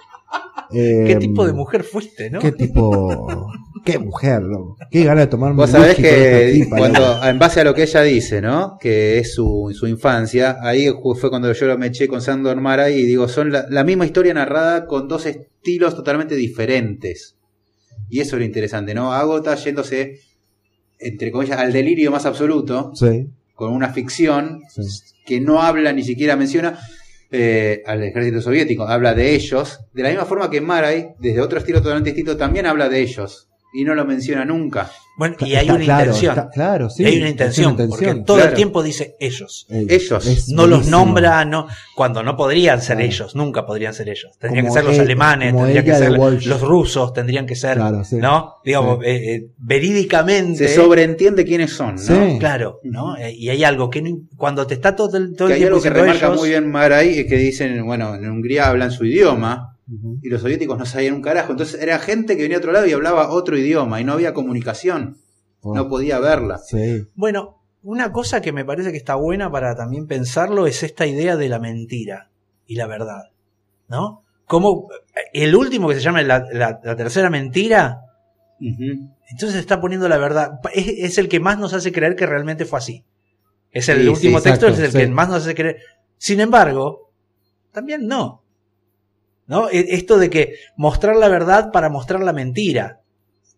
J: Eh,
D: ¿Qué tipo de mujer fuiste, no?
J: ¿Qué tipo? ¿Qué mujer, loco? Qué gana de tomarme
I: Vos sabés que
J: tipa,
I: cuando,
J: loco.
I: en base a lo que ella dice, ¿no? Que es su, su infancia, ahí fue cuando yo lo me eché con Sandor Mara y digo, son la, la misma historia narrada con dos estilos totalmente diferentes. Y eso es lo interesante, ¿no? Agota yéndose, entre comillas, al delirio más absoluto,
J: Sí,
I: con una ficción
J: sí.
I: que no habla ni siquiera menciona eh, al ejército soviético, habla de ellos, de la misma forma que Maray, desde otro estilo totalmente distinto, también habla de ellos y no lo menciona nunca.
D: Bueno, y hay
J: Está
D: una
J: claro,
D: intención.
J: está- claro, sí.
D: Hay una intención, porque todo
I: claro.
D: el tiempo dice ellos.
I: Ellos.
J: Es
D: No los
J: buenísimo.
D: nombra, no, cuando no podrían ser
J: Claro.
D: ellos, nunca podrían ser ellos. Tendrían
J: Como
D: que ser los
J: él-
D: alemanes, tendrían que ser los rusos, tendrían que ser,
J: Claro, sí.
D: ¿no? Digamos,
J: Sí.
D: eh, eh, verídicamente.
I: Se sobreentiende quiénes son, ¿no?
J: Sí.
D: Claro, ¿no? Eh, y hay algo que no- cuando te está todo el, todo
I: Que
D: el
I: hay
D: tiempo
I: algo que remarca
D: ellos,
I: muy bien Maray, es que dicen, bueno, en Hungría hablan su idioma Y los soviéticos no sabían un carajo. Entonces era gente que venía de otro lado y hablaba otro idioma y no había comunicación.
J: Oh,
I: No podía verla.
J: sí.
D: Bueno, una cosa que me parece que está buena para también pensarlo es esta idea de la mentira y la verdad, ¿no? Como el último que se llama la, la- la tercera mentira, entonces está poniendo la verdad. Es, es el que más nos hace creer que realmente fue así. Es el
I: Sí,
D: último
J: sí,
D: texto,
J: exacto,
D: es el que más nos hace creer. Sin embargo, también no. ¿No? E- Esto de que mostrar la verdad para mostrar la mentira.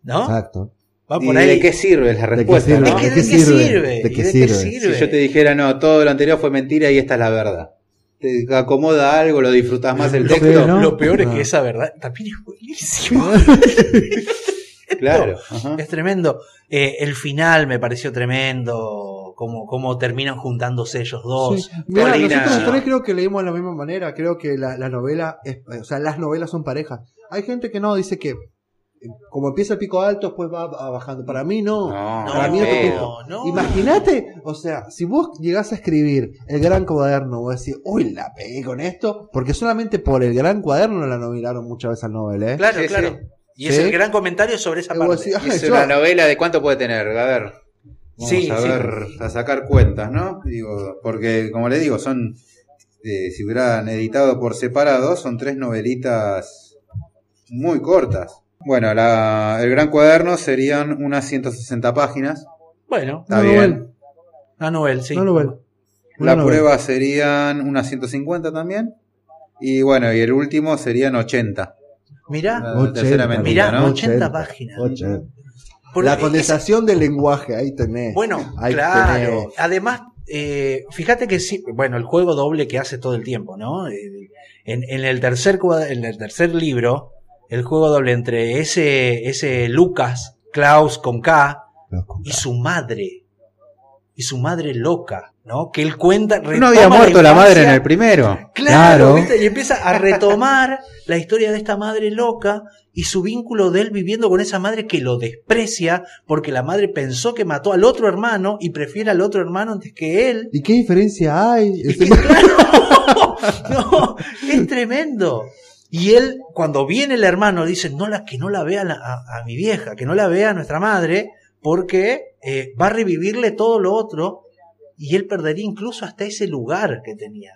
D: ¿no?
J: Exacto.
D: Va
I: ¿Y
D: por ahí.
I: de qué sirve la
J: qué
I: respuesta?
J: sirve?
I: no?
D: ¿De qué,
J: ¿De
D: de
J: qué
D: qué
J: sirve? ¿De
D: ¿Y
J: qué
D: de qué
J: sirve?
I: Si yo te dijera, no, todo lo anterior fue mentira y esta es la verdad. Te acomoda algo, lo disfrutas más el texto.
J: ¿no?
D: Lo peor es
J: Ah.
D: que esa verdad también es buenísimo.
I: Claro. ajá.
D: Es tremendo. Eh, el final me pareció tremendo. Como, como terminan juntándose ellos dos.
J: Sí. Mira, nosotros los tres creo que leímos de la misma manera. Creo que la, la novela, es, o sea, las novelas son parejas. Hay gente que no, dice que eh, como empieza el pico alto, después va bajando. Para mí no.
I: No,
J: Para
D: no,
J: mí no
D: no.
J: Imagínate, o sea, si vos llegás a escribir el gran cuaderno, vos decís, uy, la pegué con esto, porque solamente por el gran cuaderno la nominaron muchas veces al Nobel, ¿eh?
D: Claro,
I: Sí,
D: claro.
I: sí.
D: Y es el gran comentario sobre esa parte.
J: decís,
I: Y
J: "Ay,
I: es
J: yo-
I: una novela de cuánto puede tener, a ver. Vamos
D: Sí,
I: a
D: sí.
I: ver, a sacar cuentas, ¿no? Digo, porque como le digo, son, eh, si hubieran editado por separado, son tres novelitas muy cortas. Bueno, la- el gran cuaderno serían unas 160 páginas.
D: Bueno,
I: Está
J: Una
I: bien.
J: novela.
D: la novela, sí.
J: Una novela.
I: La
J: Una
I: prueba serían unas 150 también. Y bueno, y el último serían 80.
D: Mirá,
I: La
J: 80,
I: tercera mentira,
D: mirá,
I: ¿no?
D: 80 páginas.
J: 80.
D: Porque
J: La condensación del lenguaje, ahí tenés.
D: Bueno,
J: Ahí
D: claro.
J: tenés.
D: Además, eh, fíjate que sí, bueno, el juego doble que hace todo el tiempo, ¿no? El- En, en el tercer en el tercer libro, el juego doble entre ese, ese Lucas, Klaus con K, y su madre. Y su madre loca, ¿no? Que él cuenta.
I: No había muerto la madre en el primero.
D: Claro, ¿viste? y empieza a retomar la historia de esta madre loca y su vínculo de él viviendo con esa madre que lo desprecia porque la madre pensó que mató al otro hermano y prefiere al otro hermano antes que él.
J: ¿Y qué diferencia hay?
D: No, es tremendo. Y él, cuando viene el hermano, dice, no la, que no la vea la- a, a mi vieja, que no la vea a nuestra madre, porque eh, va a revivirle todo lo otro y él perdería incluso hasta ese lugar que tenía.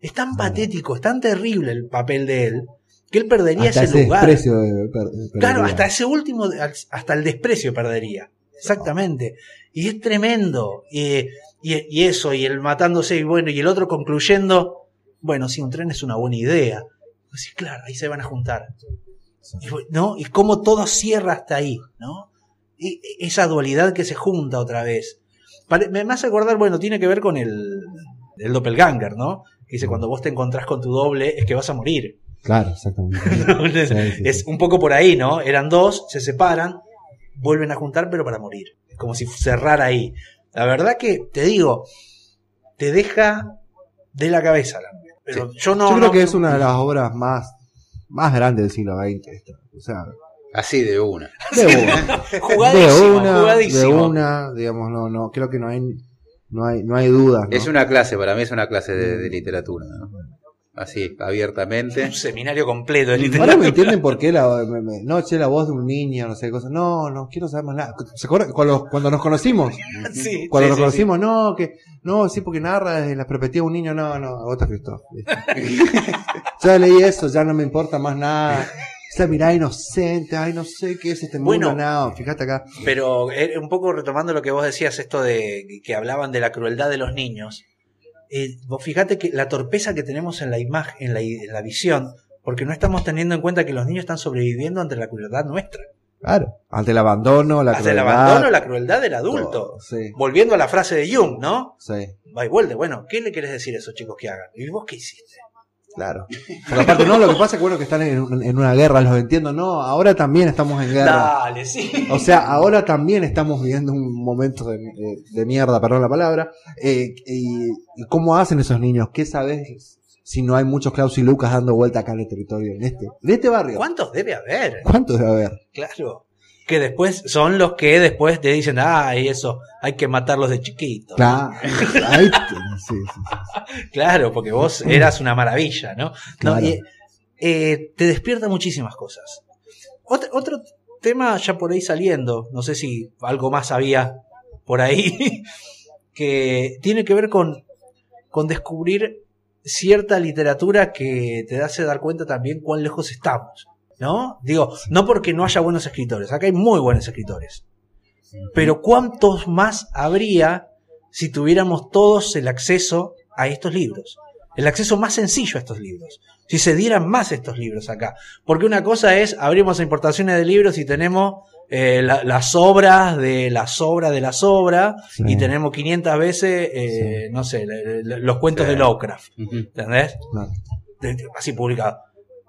D: Es tan patético, es tan terrible el papel de él, que él perdería
J: Hasta
D: ese,
J: ese
D: lugar.
J: desprecio de- per-
D: Claro, hasta ese último, hasta el desprecio perdería. Exactamente. Y es tremendo. Y, y- y eso, y el matándose, y bueno, y el otro concluyendo, bueno, si un tren es una buena idea. Pues sí, claro, ahí se van a juntar. Y, ¿No? Y cómo todo cierra hasta ahí, ¿no? Y esa dualidad que se junta otra vez. Me hace acordar, bueno, tiene que ver con el, el doppelganger, ¿no? Que dice, cuando vos te encontrás con tu doble, es que vas a morir.
J: Claro, exactamente. Sí, sí,
D: es un poco por ahí, ¿no? Eran dos, se separan, vuelven a juntar, pero para morir. Es como si cerrara ahí. La verdad que, te digo, te deja de la cabeza. Pero yo no.
J: Yo creo
D: no-
J: que es una de las obras más, más grandes del siglo XX. esta. O sea,
I: Así de una.
J: de una.
D: Jugadísimo,
J: de una, de una, digamos, no, no, creo que no hay, no hay, no hay dudas. ¿no?
I: Es una clase, para mí es una clase de, de literatura. ¿no? Así, abiertamente.
D: Un seminario completo de
J: Ahora me
D: literatura.
J: entienden por qué la, me- me- no, che, la voz de un niño, no sé qué cosa. No, no quiero saber más nada. ¿Se acuerdan cuando, cuando nos conocimos?
D: Sí,
J: Cuando
D: sí,
J: nos
D: sí,
J: conocimos, no, que, no, sí, porque narra desde la perspectiva de un niño, no, no, agota Cristóbal. ya leí eso, ya no me importa más nada. Esa mirada inocente, ay, no sé qué es este mundo,
D: Bueno.
J: no, fíjate acá.
D: Pero eh, un poco retomando lo que vos decías, esto de que hablaban de la crueldad de los niños. eh, vos fíjate que la torpeza que tenemos en la imagen, en la, en la visión, porque no estamos teniendo en cuenta que los niños están sobreviviendo ante la crueldad nuestra.
J: Claro, ante el abandono, la
D: Ante el abandono, la crueldad del adulto.
J: todo, sí,
D: Volviendo a la frase de Jung, ¿no?
J: sí,
D: Va y vuelve. Bueno, ¿qué le querés decir a esos chicos que hagan? ¿Y vos qué hiciste?
J: Claro. Porque aparte, no, lo que pasa es que bueno que están en, en una guerra, los entiendo, no, ahora también estamos en guerra.
D: Dale, sí.
J: O sea, ahora también estamos viviendo un momento de, de- de mierda, perdón la palabra. Eh, y, y cómo hacen esos niños? ¿Qué sabes si no hay muchos Klaus y Lucas dando vuelta acá en el territorio, en este, en este barrio?
D: ¿Cuántos debe haber?
J: ¿Cuántos debe haber?
D: Claro. Que después son los que después te dicen, ay, eso, hay que matarlos de chiquitos.
J: Claro, ahí tenés, sí, sí, sí.
D: Claro, porque vos eras una maravilla, ¿no? No, y, eh, te despierta muchísimas cosas. Otro, otro tema ya por ahí saliendo, no sé si algo más había por ahí, que tiene que ver con, con descubrir cierta literatura que te hace dar cuenta también cuán lejos estamos. ¿No? Digo, no porque no haya buenos escritores, acá hay muy buenos escritores. Pero ¿cuántos más habría si tuviéramos todos el acceso a estos libros? El acceso más sencillo a estos libros. Si se dieran más estos libros acá. Porque una cosa es, abrimos importaciones de libros y tenemos eh, la- las obras de las obras de las obras
J: Sí.
D: y tenemos 500 veces, eh, no sé, le- le- los cuentos
I: Sí.
D: de Lovecraft. ¿Entendés? Así publicado.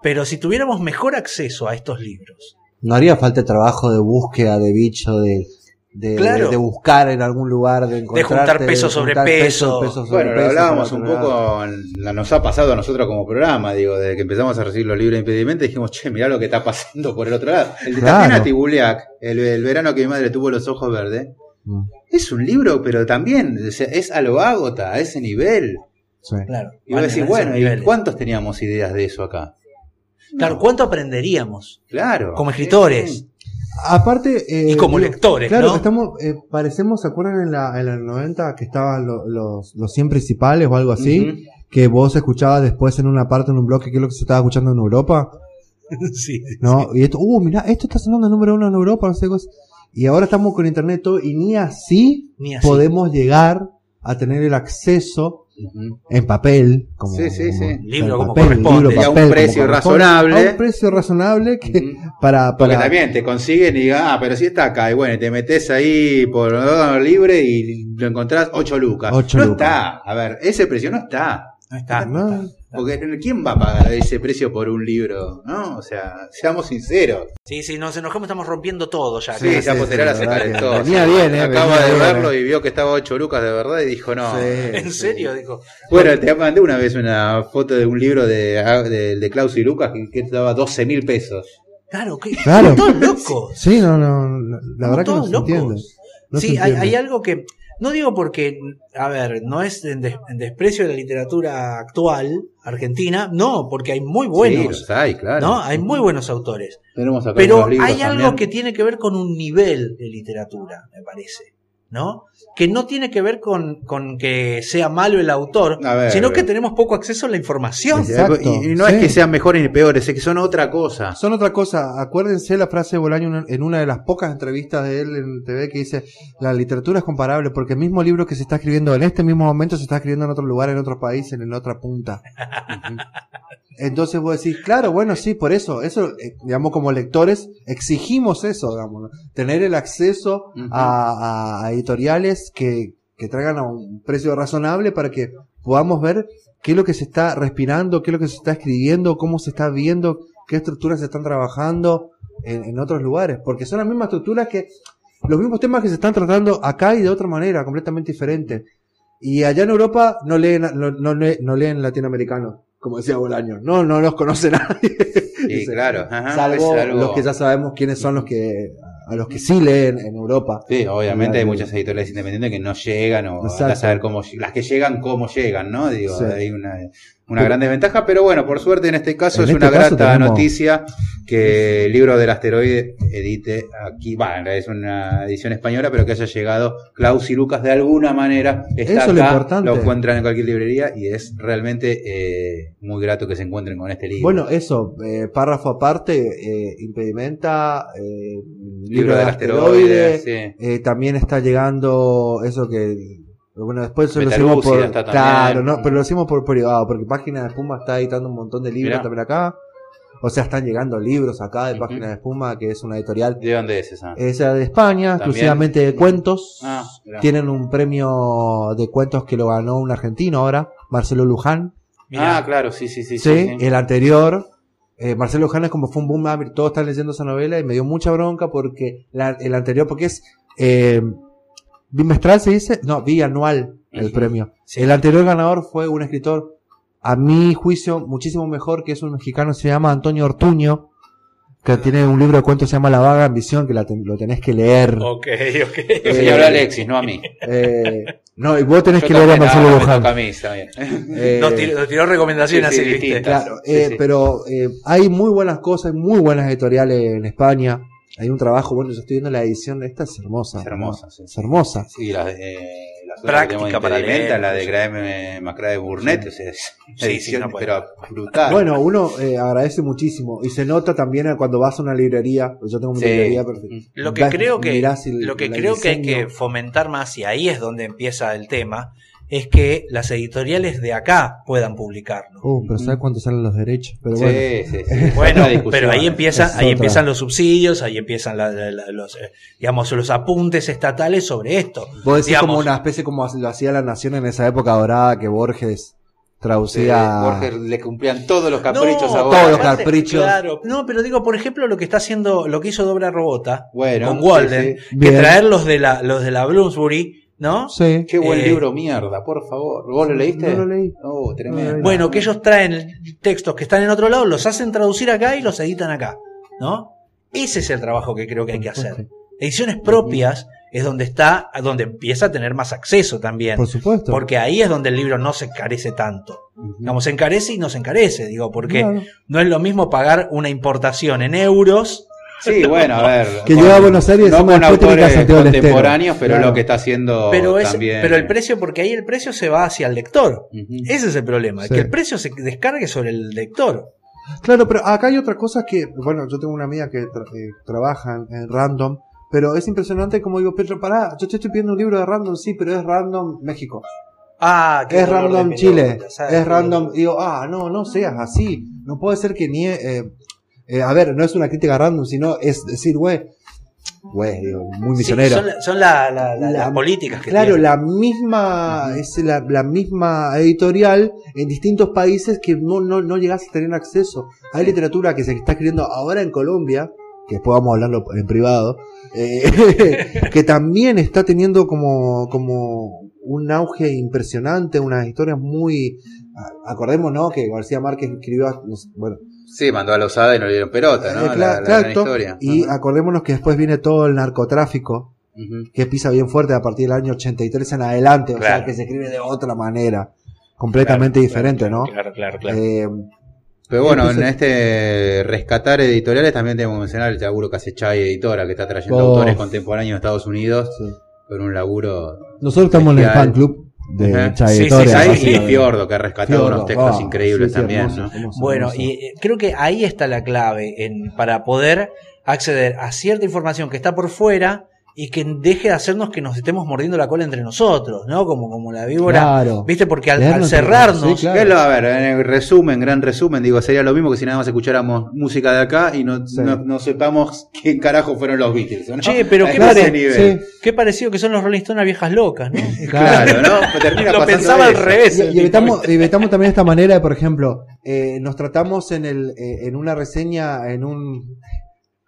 D: Pero si tuviéramos mejor acceso a estos libros,
J: No haría falta el trabajo de búsqueda de bicho, de, de,
D: Claro.
J: de, de buscar en algún lugar, de encontrar
D: juntar peso sobre peso.
I: Bueno, lo hablábamos un poco, nos ha pasado a nosotros como programa, digo, desde que empezamos a recibir los libros de impedimento, dijimos, che, mirá lo que está pasando por el otro lado. El de
J: Claro.
I: Tatiana Tibuliak, el, el verano que mi madre tuvo los ojos verdes,
J: Mm,
I: es un libro, pero también es a lo ágota, a ese nivel.
J: sí.
D: claro.
I: Y vos
D: van
I: decís, bueno, ¿y cuántos teníamos ideas de eso acá?
D: Claro, ¿cuánto aprenderíamos
I: Claro.
D: como escritores
J: Aparte. eh,
D: y como
J: digo,
D: lectores,
J: Claro,
D: ¿no?
J: estamos, eh, parecemos, ¿se acuerdan en la, en la 90 que estaban lo- los, los 100 principales o algo así? Que vos escuchabas después en una parte, en un bloque, que es lo que se estaba escuchando en Europa.
D: sí,
J: ¿no? Y esto, uh, mirá, esto está sonando número uno en Europa, no sé cosas. Y ahora estamos con internet todo, y ni así,
D: Ni así.
J: podemos llegar a tener el acceso en papel, como,
I: Sí, sí, sí.
J: en
D: Libro como
J: papel,
D: corresponde.
I: Y a un precio
J: como
I: razonable.
J: A un precio razonable que para,
I: Porque
J: para
I: también te consiguen y digan, ah, pero si está acá, y bueno, te metes ahí por libre y lo encontrás 8 lucas.
J: Ocho
I: no
J: lucas.
I: está, a ver, ese precio no está.
D: No está.
J: ¿no?
I: Porque ¿quién va a pagar ese precio por un libro? ¿No? O sea, seamos sinceros.
D: Sí, sí, nos enojamos, estamos rompiendo todo ya.
I: Sí, ya se
J: la verdad
I: calentó.
J: que venía bien, eh,
I: Acaba
J: venía
I: de
J: bien,
I: verlo
J: eh.
I: y vio que estaba 8 lucas de verdad y dijo, no.
J: Sí,
D: ¿En
J: sí.
D: serio? Dijo.
I: Bueno, te mandé una vez una foto de un libro de, de, de Klaus y Lucas que, que daba 12 mil pesos.
D: Claro, que
J: Claro.
D: todos locos.
J: Sí, no, no, la verdad que no
D: todos
J: se
D: locos.
J: entiende. No se
D: sí, hay, hay algo que. No digo porque, a ver, no es en, des- en desprecio de la literatura actual argentina, no, porque hay muy buenos.
I: hay, claro.
D: ¿no? Hay muy buenos autores.
I: Tenemos acá
D: Pero hay algo
I: también.
D: que tiene que ver con un nivel de literatura, me parece. ¿No? Que no tiene que ver con, con que sea malo el autor,
I: ver,
D: sino que tenemos poco acceso a la información.
J: Exacto,
I: y, y no
J: sí.
I: es que sean mejores ni peores, es que son otra cosa.
J: Son otra cosa. Acuérdense la frase de Bolaño en- una de las pocas entrevistas de él en TV que dice, la literatura es comparable porque el mismo libro que se está escribiendo en este mismo momento se está escribiendo en otro lugar, en otro país, en, en otra punta. Entonces vos decís, claro, bueno, sí, por eso, eso, eh, digamos, como lectores, exigimos eso, digamos, ¿no? tener el acceso
I: Ujú.
J: a, a- a editoriales que, que traigan a un precio razonable para que podamos ver qué es lo que se está respirando, qué es lo que se está escribiendo, cómo se está viendo, qué estructuras se están trabajando en, en otros lugares, porque son las mismas estructuras que, los mismos temas que se están tratando acá y de otra manera, completamente diferente. Y allá en Europa no leen, no, no, lee- no leen latinoamericano, como decía Bolaño. No, no los conoce nadie.
I: Sí, claro. ajá,
J: Salvo
I: es algo-
J: los que ya sabemos quiénes son los que, a los que sí leen en Europa.
I: Sí, obviamente hay muchas editoriales independientes que no llegan o a saber cómo las que llegan cómo llegan, ¿no? Digo,
J: Sí.
I: hay una, una gran desventaja, pero bueno, por suerte en este caso
J: En
I: es
J: este
I: una
J: caso
I: grata
J: tenemos-
I: noticia que el libro del asteroide edite aquí, bueno, es una edición española, pero que haya llegado Klaus y Lucas de alguna manera está
J: Eso es lo
I: acá,
J: importante.
I: lo encuentran en cualquier librería y es realmente eh, muy grato que se encuentren con este libro.
J: Bueno, eso, eh, párrafo aparte, eh, impedimenta, eh, libro, del asteroide,
I: sí.
J: eh, también está llegando eso que, bueno, después lo hicimos por, claro, no, pero lo hicimos por privado, porque Página de Espuma está editando un montón de libros
I: Mirá.
J: también acá, o sea, están llegando libros acá de Página de Espuma, que es una editorial,
I: ¿De dónde es esa?
J: esa de España,
I: También.
J: exclusivamente de cuentos,
I: Ah,
J: tienen un premio de cuentos que lo ganó un argentino ahora, Marcelo Luján,
D: Mirá.
I: Ah, claro, sí, sí, sí.
J: Sí,
I: sí, sí.
J: el anterior, eh, Marcelo Luján es como fue un boom, ah, todos están leyendo esa novela y me dio mucha bronca porque la- el anterior, porque es eh, bimestral se dice, no, bianual el premio. El anterior ganador fue un escritor, a mi juicio, muchísimo mejor, que es un mexicano, se llama Antonio Ortuño, que tiene un libro de cuentos que se llama La vaga ambición, que la ten- lo tenés que leer.
D: Ok, ok.
J: Eh,
I: Alexis, no a mí.
J: Eh, no, y vos tenés
I: Yo
J: que leer a Marcelo
I: ah, me
J: Luján.
I: toca a mí, está bien.
J: Eh,
D: Nos tiró, nos tiró recomendaciones
I: Sí.
J: Claro, eh, pero eh, hay muy buenas cosas, hay muy buenas editoriales en España. Hay un trabajo, bueno, yo estoy viendo la edición, esta es hermosa.
I: Es hermosa,
J: ¿no?
I: sí.
J: Es hermosa.
I: Sí, la de, eh, la
D: Práctica
I: de
D: para leer,
I: la de
D: sí.
I: Graham McCrae Burnett, o sea, es
D: Sí, sí,
I: edición,
D: no
I: pero brutal.
J: Bueno, uno eh, agradece muchísimo y se nota también cuando vas a una librería, yo tengo mi
I: Sí.
J: librería, pero
D: Lo que
J: vas-
D: creo que,
J: el-
D: lo que, creo que hay que fomentar más, y ahí es donde empieza el tema, es que las editoriales de acá puedan publicarlo.
J: Uh, pero ¿sabes cuánto salen los derechos? Pero
I: sí,
J: bueno.
I: sí, sí.
D: Bueno, pero ahí empiezan,
J: Es
D: ahí
J: otra.
D: empiezan los subsidios, ahí empiezan la- la- la- los, eh, digamos, los apuntes estatales sobre esto.
J: Vos decís
D: Digamos,
J: como una especie como lo hacía la Nación en esa época dorada que Borges
I: Sí,
J: traducía.
I: Borges le cumplían todos los caprichos
D: No,
I: a
J: todos
I: Borges.
J: los
D: aparte,
J: caprichos.
D: Claro, no, pero digo, por ejemplo, lo que está haciendo, lo que hizo Dobra Robota
I: Bueno,
D: con Walden,
I: sí,
J: sí.
D: que traer los de la, los de la Bloomsbury, ¿no?
J: Sí.
I: Qué buen
D: Eh,
I: libro, mierda, por favor. ¿Vos lo leíste?
J: No lo leí.
I: Oh,
J: No
I: tremendo.
J: leí.
D: Bueno, que ellos traen textos que están en otro lado, los hacen traducir acá y los editan acá, ¿no? Ese es el trabajo que creo que hay que hacer. Ediciones propias es donde está, donde empieza a tener más acceso también.
J: Por supuesto.
D: Porque ahí es donde el libro no se encarece tanto. Digamos, se encarece y no se encarece, digo, porque
J: Claro.
D: no es lo mismo pagar una importación en euros.
I: Sí, bueno, a ver.
J: Que
I: con-
J: llega a Buenos Aires y
I: no con
J: que
I: autores contemporáneos, pero
J: Claro.
I: lo que está haciendo
D: Pero, es,
I: también.
D: pero el precio, porque ahí el precio se va hacia el lector. Ese es el problema,
J: Sí.
D: que el precio se descargue sobre el lector.
J: Claro, pero acá hay otra cosa que, bueno, yo tengo una amiga que tra- eh, trabaja en, en Random, pero es impresionante como digo, Pedro, pará, yo te estoy pidiendo un libro de Random, sí, pero es Random México.
D: Ah, qué
J: es Random Chile, es Random, digo, ah, no, no seas así, no puede ser que ni, eh, eh, a ver, no es una crítica Random, sino es decir, güey, güey, digo, muy
D: Sí,
J: misionero.
D: son la- son la- la- la-
J: La-
D: las políticas que
J: Claro,
D: tienen.
J: la misma, es la, misma editorial en distintos países que no, no, no llegas a tener acceso. Hay literatura que se está escribiendo ahora en Colombia, que después vamos a hablarlo en privado, eh, que también está teniendo como, como un auge impresionante, unas historias muy, a- acordemos, ¿no? Que García Márquez escribió, bueno,
I: Sí, mandó a la osada y no le dieron pelota, ¿no?
J: eh,
I: La- historia.
J: Y acordémonos que después viene todo el narcotráfico, que pisa bien fuerte a partir del año 83 en adelante, o sea que se escribe de otra manera, completamente diferente, ¿no?
D: Claro, claro, claro.
J: Eh,
I: Pero bueno,
J: Entonces-
I: en este rescatar editoriales también tenemos que mencionar el laburo que hace Chai Editora, que está trayendo
J: Oh.
I: autores contemporáneos de Estados Unidos con un laburo.
J: nosotros estamos en el fan club de
I: Sí, sí, sí, y Fiordo, que ha rescatado
J: Fiordo,
I: unos textos increíbles
J: sí,
I: también.
J: hermoso,
I: ¿no?
J: hermoso,
D: Bueno,
J: hermoso.
D: y eh, creo que ahí está la clave en, para poder acceder a cierta información que está por fuera y que deje de hacernos que nos estemos mordiendo la cola entre nosotros, ¿no? Como, como la víbora.
J: Claro.
D: ¿Viste? Porque al, al cerrarnos.
J: sí, claro.
I: ¿Qué es lo- a ver, en el resumen, gran resumen, digo, sería lo mismo que si nada más escucháramos música de acá y no,
J: Sí.
I: no, no sepamos qué carajo fueron los Beatles. ¿no?
D: Che, pero qué, pare-
I: nivel.
J: Sí.
D: qué parecido que son los Rolling Stones a viejas locas, ¿no?
I: Claro, ¿no? Termina
D: Lo pensaba al revés.
J: Y, y evitamos, y evitamos también esta manera de, por ejemplo, eh, nos tratamos en el eh, en una reseña, en un...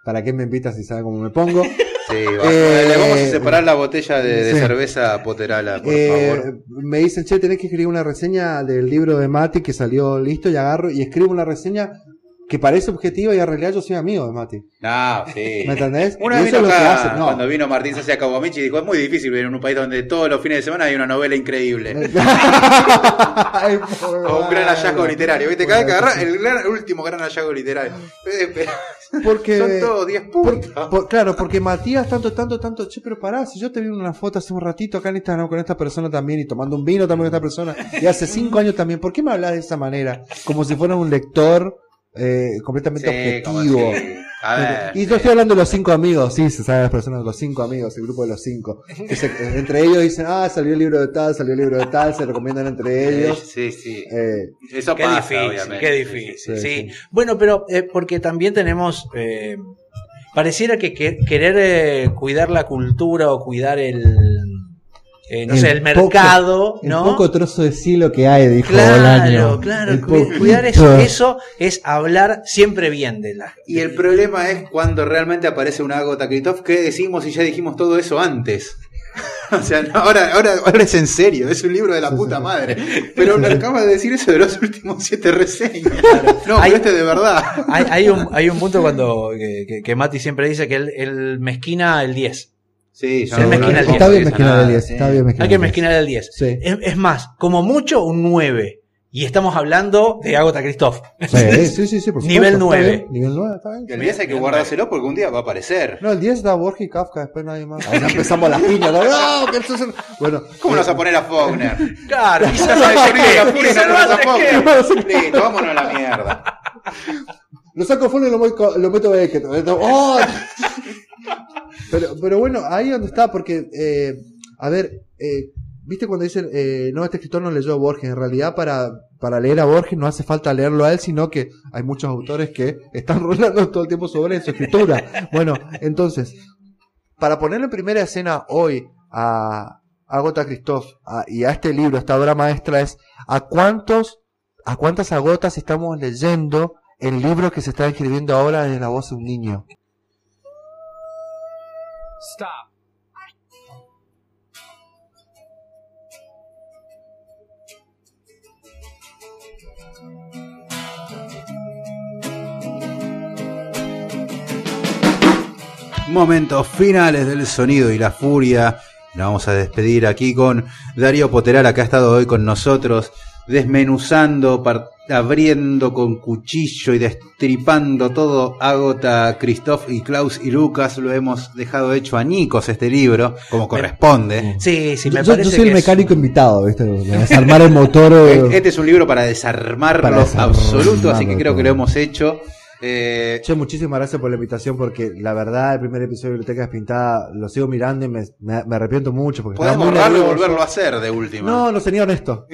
J: ¿Para qué me invitas si sabe cómo me pongo?
I: Sí, va.
J: Eh,
I: le vamos a separar la botella de, de
J: sí.
I: cerveza Poterala, por
J: Eh,
I: favor.
J: me dicen, che, tenés que escribir una reseña del libro de Mati que salió listo y agarro y escribo una reseña que parece objetiva y en realidad yo soy amigo de Mati.
I: No, sí.
J: ¿Me entendés?
I: Una vez
J: eso
I: vino
J: es lo que
I: acá,
J: hace, no.
I: cuando vino Martín Sacia Caguamichi, dijo, es muy difícil vivir en un país donde todos los fines de semana hay una novela increíble.
J: Ay,
I: o un gran hallazgo literario. ¿Viste? Cada vez que agarra el, gran- el último gran hallazgo literario.
J: Porque,
I: Son todos 10 puntos.
J: por- por- claro, porque Matías tanto, tanto, tanto, che, pero pará, si yo te vi una foto hace un ratito acá en Instagram con esta persona también y tomando un vino también con esta persona y hace cinco años también, ¿por qué me hablas de esa manera? Como si fuera un lector eh, completamente
I: Sí,
J: objetivo.
I: si- a ver,
J: y yo estoy hablando de los cinco amigos, sí, se sabe las personas, los cinco amigos, el grupo de los cinco. Que se- entre ellos dicen, ah, salió el libro de tal, salió el libro de tal, se recomiendan entre ellos.
I: Sí, sí.
J: Eh,
I: Eso
D: Qué
I: pasa,
D: difícil,
I: obviamente.
D: qué difícil.
J: Sí,
D: Sí,
J: sí.
D: Bueno, pero eh, porque también tenemos. eh, pareciera que, que- querer eh, cuidar la cultura o cuidar el. Eh, no sé, el mercado,
J: el
D: ¿no?
J: poco trozo de cielo que hay, dijo
D: Claro,
J: Bolaño.
D: claro,
J: El
D: cuidar eso, eso es hablar siempre bien de la
I: Y el problema es cuando realmente aparece una Agota Kritov, ¿qué decimos si ya dijimos todo eso antes? o sea, no, ahora, ahora, ahora es en serio, es un libro de la puta madre. Pero me acaba de decir eso de los últimos siete reseñas. No,
D: Hay-
I: pero este de verdad.
D: Hay, hay un, hay un punto cuando que, que- que Mati siempre dice que él, él mezquina el 10.
I: Sí,
D: Sí, mezquina el
J: Está
D: 10.
J: bien mezquinar el 10, está bien mezquinar
D: Hay que
J: el 10.
D: mezquinar el 10.
J: Sí.
D: Es, es más, como mucho un 9. Y estamos hablando de Agota Christoph.
J: Sí, sí, sí, sí, por supuesto.
D: Nivel
J: está
D: 9.
J: bien, Nivel 9, está bien.
I: El 10 hay que guardárselo porque un día va a aparecer.
J: No, el 10 da Borges y Kafka, después nadie más. Ahí ya empezamos las piñas. ¿no? ¡No! que es Bueno,
I: ¿Cómo nos vas a poner a Faulkner?
D: Claro, lo
I: nos
D: hace
I: a. Faulkner. Listo, vámonos a la mierda.
J: lo saco fuera y lo meto, lo meto a Beckett. ¡Oh! Pero, pero bueno, ahí donde está, porque, eh, a ver, eh, ¿viste cuando dicen, eh, no, este escritor no leyó a Borges? En realidad, para, para leer a Borges no hace falta leerlo a él, sino que hay muchos autores que están rolando todo el tiempo sobre su escritura. Bueno, entonces, para ponerlo en primera escena hoy a Agota Christoph a- y a este libro, esta obra maestra, es a cuántos, a cuántas agotas estamos leyendo el libro que se está escribiendo ahora desde la voz de un niño.
M: Stop.
I: Momentos finales del sonido y la furia. Nos vamos a despedir aquí con Darío Poterala, que ha estado hoy con nosotros, desmenuzando abriendo con cuchillo y destripando todo Agota, Christoph y Klaus y Lucas. Lo hemos dejado hecho a Nikos este libro, como corresponde.
D: Sí, sí, me
J: yo,
D: parece
J: yo soy el
D: es-
J: mecánico invitado, ¿viste? Desarmar el motor. eh,
I: Este es un libro para desarmarlo
J: Para desarmarlo
I: absoluto, así que creo
J: todo.
I: que lo hemos hecho. Eh,
J: Che, muchísimas gracias por la invitación porque la verdad el primer episodio de Biblioteca Despintada lo sigo mirando y me, me- me arrepiento mucho porque muy
I: borrarlo y volverlo a hacer de última.
J: No, no sería honesto.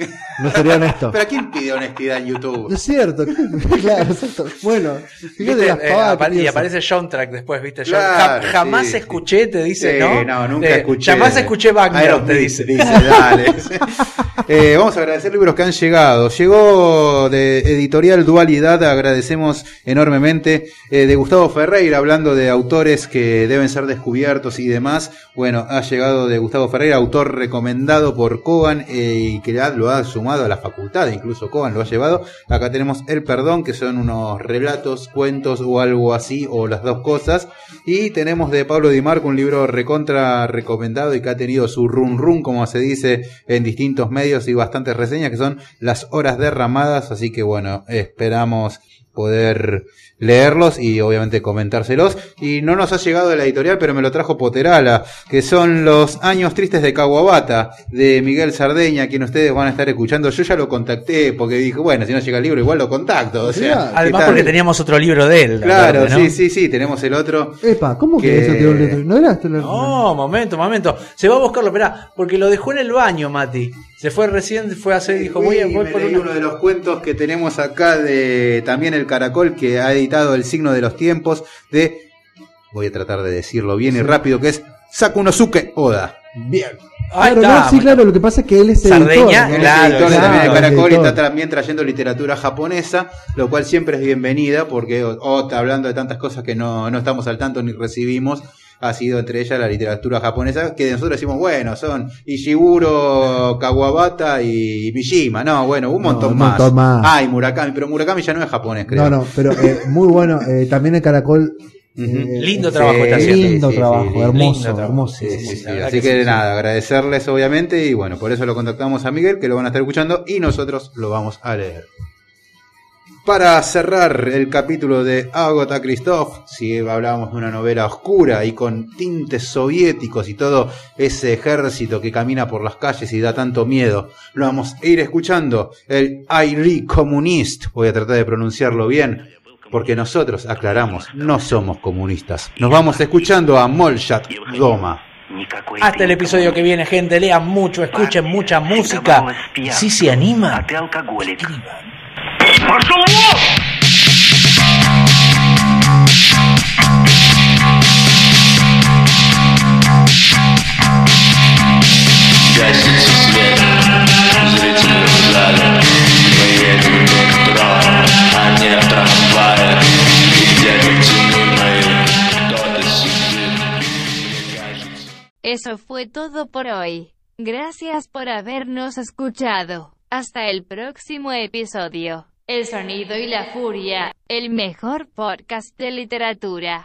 J: No sería honesto.
I: Pero ¿quién pide honestidad en YouTube?
J: Es cierto, claro, exacto. Bueno,
D: ¿Viste?
J: las
D: Eh, apare- y aparece John Track después, ¿viste?
I: Claro,
D: jamás
I: sí.
D: escuché, te dice,
I: Sí,
D: ¿no?
I: no, nunca
D: Eh,
I: escuché.
D: Jamás escuché
I: Aerosmith,
D: te dice.
I: dale. Eh, vamos a agradecer libros que han llegado. Llegó de Editorial Dualidad, agradecemos enormemente. Eh, de Gustavo Ferreira, hablando de autores que deben ser descubiertos y demás. Bueno, ha llegado de Gustavo Ferreira, autor recomendado por Cogan eh, y que lo ha sumado a la facultad, incluso Cogan lo ha llevado. Acá tenemos El Perdón, que son unos relatos, cuentos o algo así, o las dos cosas. Y tenemos de Pablo Di Marco un libro recontra recomendado y que ha tenido su run run, como se dice en distintos medios y bastantes reseñas, que son Las Horas Derramadas. Así que bueno, esperamos poder leerlos y obviamente comentárselos. Y no nos ha llegado de la editorial, pero me lo trajo Poterala, que son los años tristes de Caguabata, de Miguel Sardeña, quien ustedes van a estar escuchando. Yo ya lo contacté porque dije, bueno, si no llega el libro, igual lo contacto. O sea, ¿qué
D: Además
I: tal?
D: porque teníamos otro libro de él.
I: Claro, sí, sí, sí, tenemos el otro.
J: Epa, ¿cómo que,
I: que-
J: eso te lo- ¿No era este
D: No, momento, momento. Se va a buscarlo, esperá, porque lo dejó en el baño, Mati. Se fue recién, fue a hacer, dijo, voy, voy
I: me
D: por
I: leí
D: una-
I: uno de los cuentos que tenemos acá de también el Caracol que ha editado El signo de los tiempos de voy a tratar de decirlo bien y rápido que es Sakunosuke Oda.
J: Bien. Claro,
D: está.
J: no, sí, claro, lo que pasa es que él es
D: Sardeña,
J: editor, ¿no?
I: Él
D: Claro,
I: es editor
D: claro,
I: también de Caracol y está también trayendo literatura japonesa, lo cual siempre es bienvenida porque O- Ota, hablando de tantas cosas que no, no estamos al tanto ni recibimos, ha sido entre ellas la literatura japonesa, que nosotros decimos, bueno, son Ishiguro, Kawabata y Mishima. No, bueno, un
J: No,
I: montón,
J: un
I: más.
J: montón más.
I: Ah, y Murakami, pero Murakami ya no es japonés, creo.
J: No, no, pero eh, muy bueno. eh, también el Caracol. eh,
D: Lindo trabajo está haciendo.
J: Lindo
I: Sí,
J: trabajo,
I: sí,
J: hermoso,
D: lindo trabajo.
J: hermoso.
I: Sí, sí, sí.
D: La verdad
I: Así
D: que
I: que,
D: sí,
I: nada, agradecerles obviamente y bueno, por eso lo contactamos a Miguel, que lo van a estar escuchando y nosotros lo vamos a leer. Para cerrar el capítulo de Agota Christoph, si hablábamos de una novela oscura y con tintes soviéticos y todo ese ejército que camina por las calles y da tanto miedo, lo vamos a ir escuchando, el Airi Comunist, voy a tratar de pronunciarlo bien, porque nosotros, aclaramos, no somos comunistas. Nos vamos escuchando a Molchat Doma.
D: Hasta el episodio que viene, gente. Lean mucho, escuchen mucha música. Si se anima, escriban.
N: Eso fue todo por hoy. Gracias por habernos escuchado. Hasta el próximo episodio. El sonido y la furia, el mejor podcast de literatura.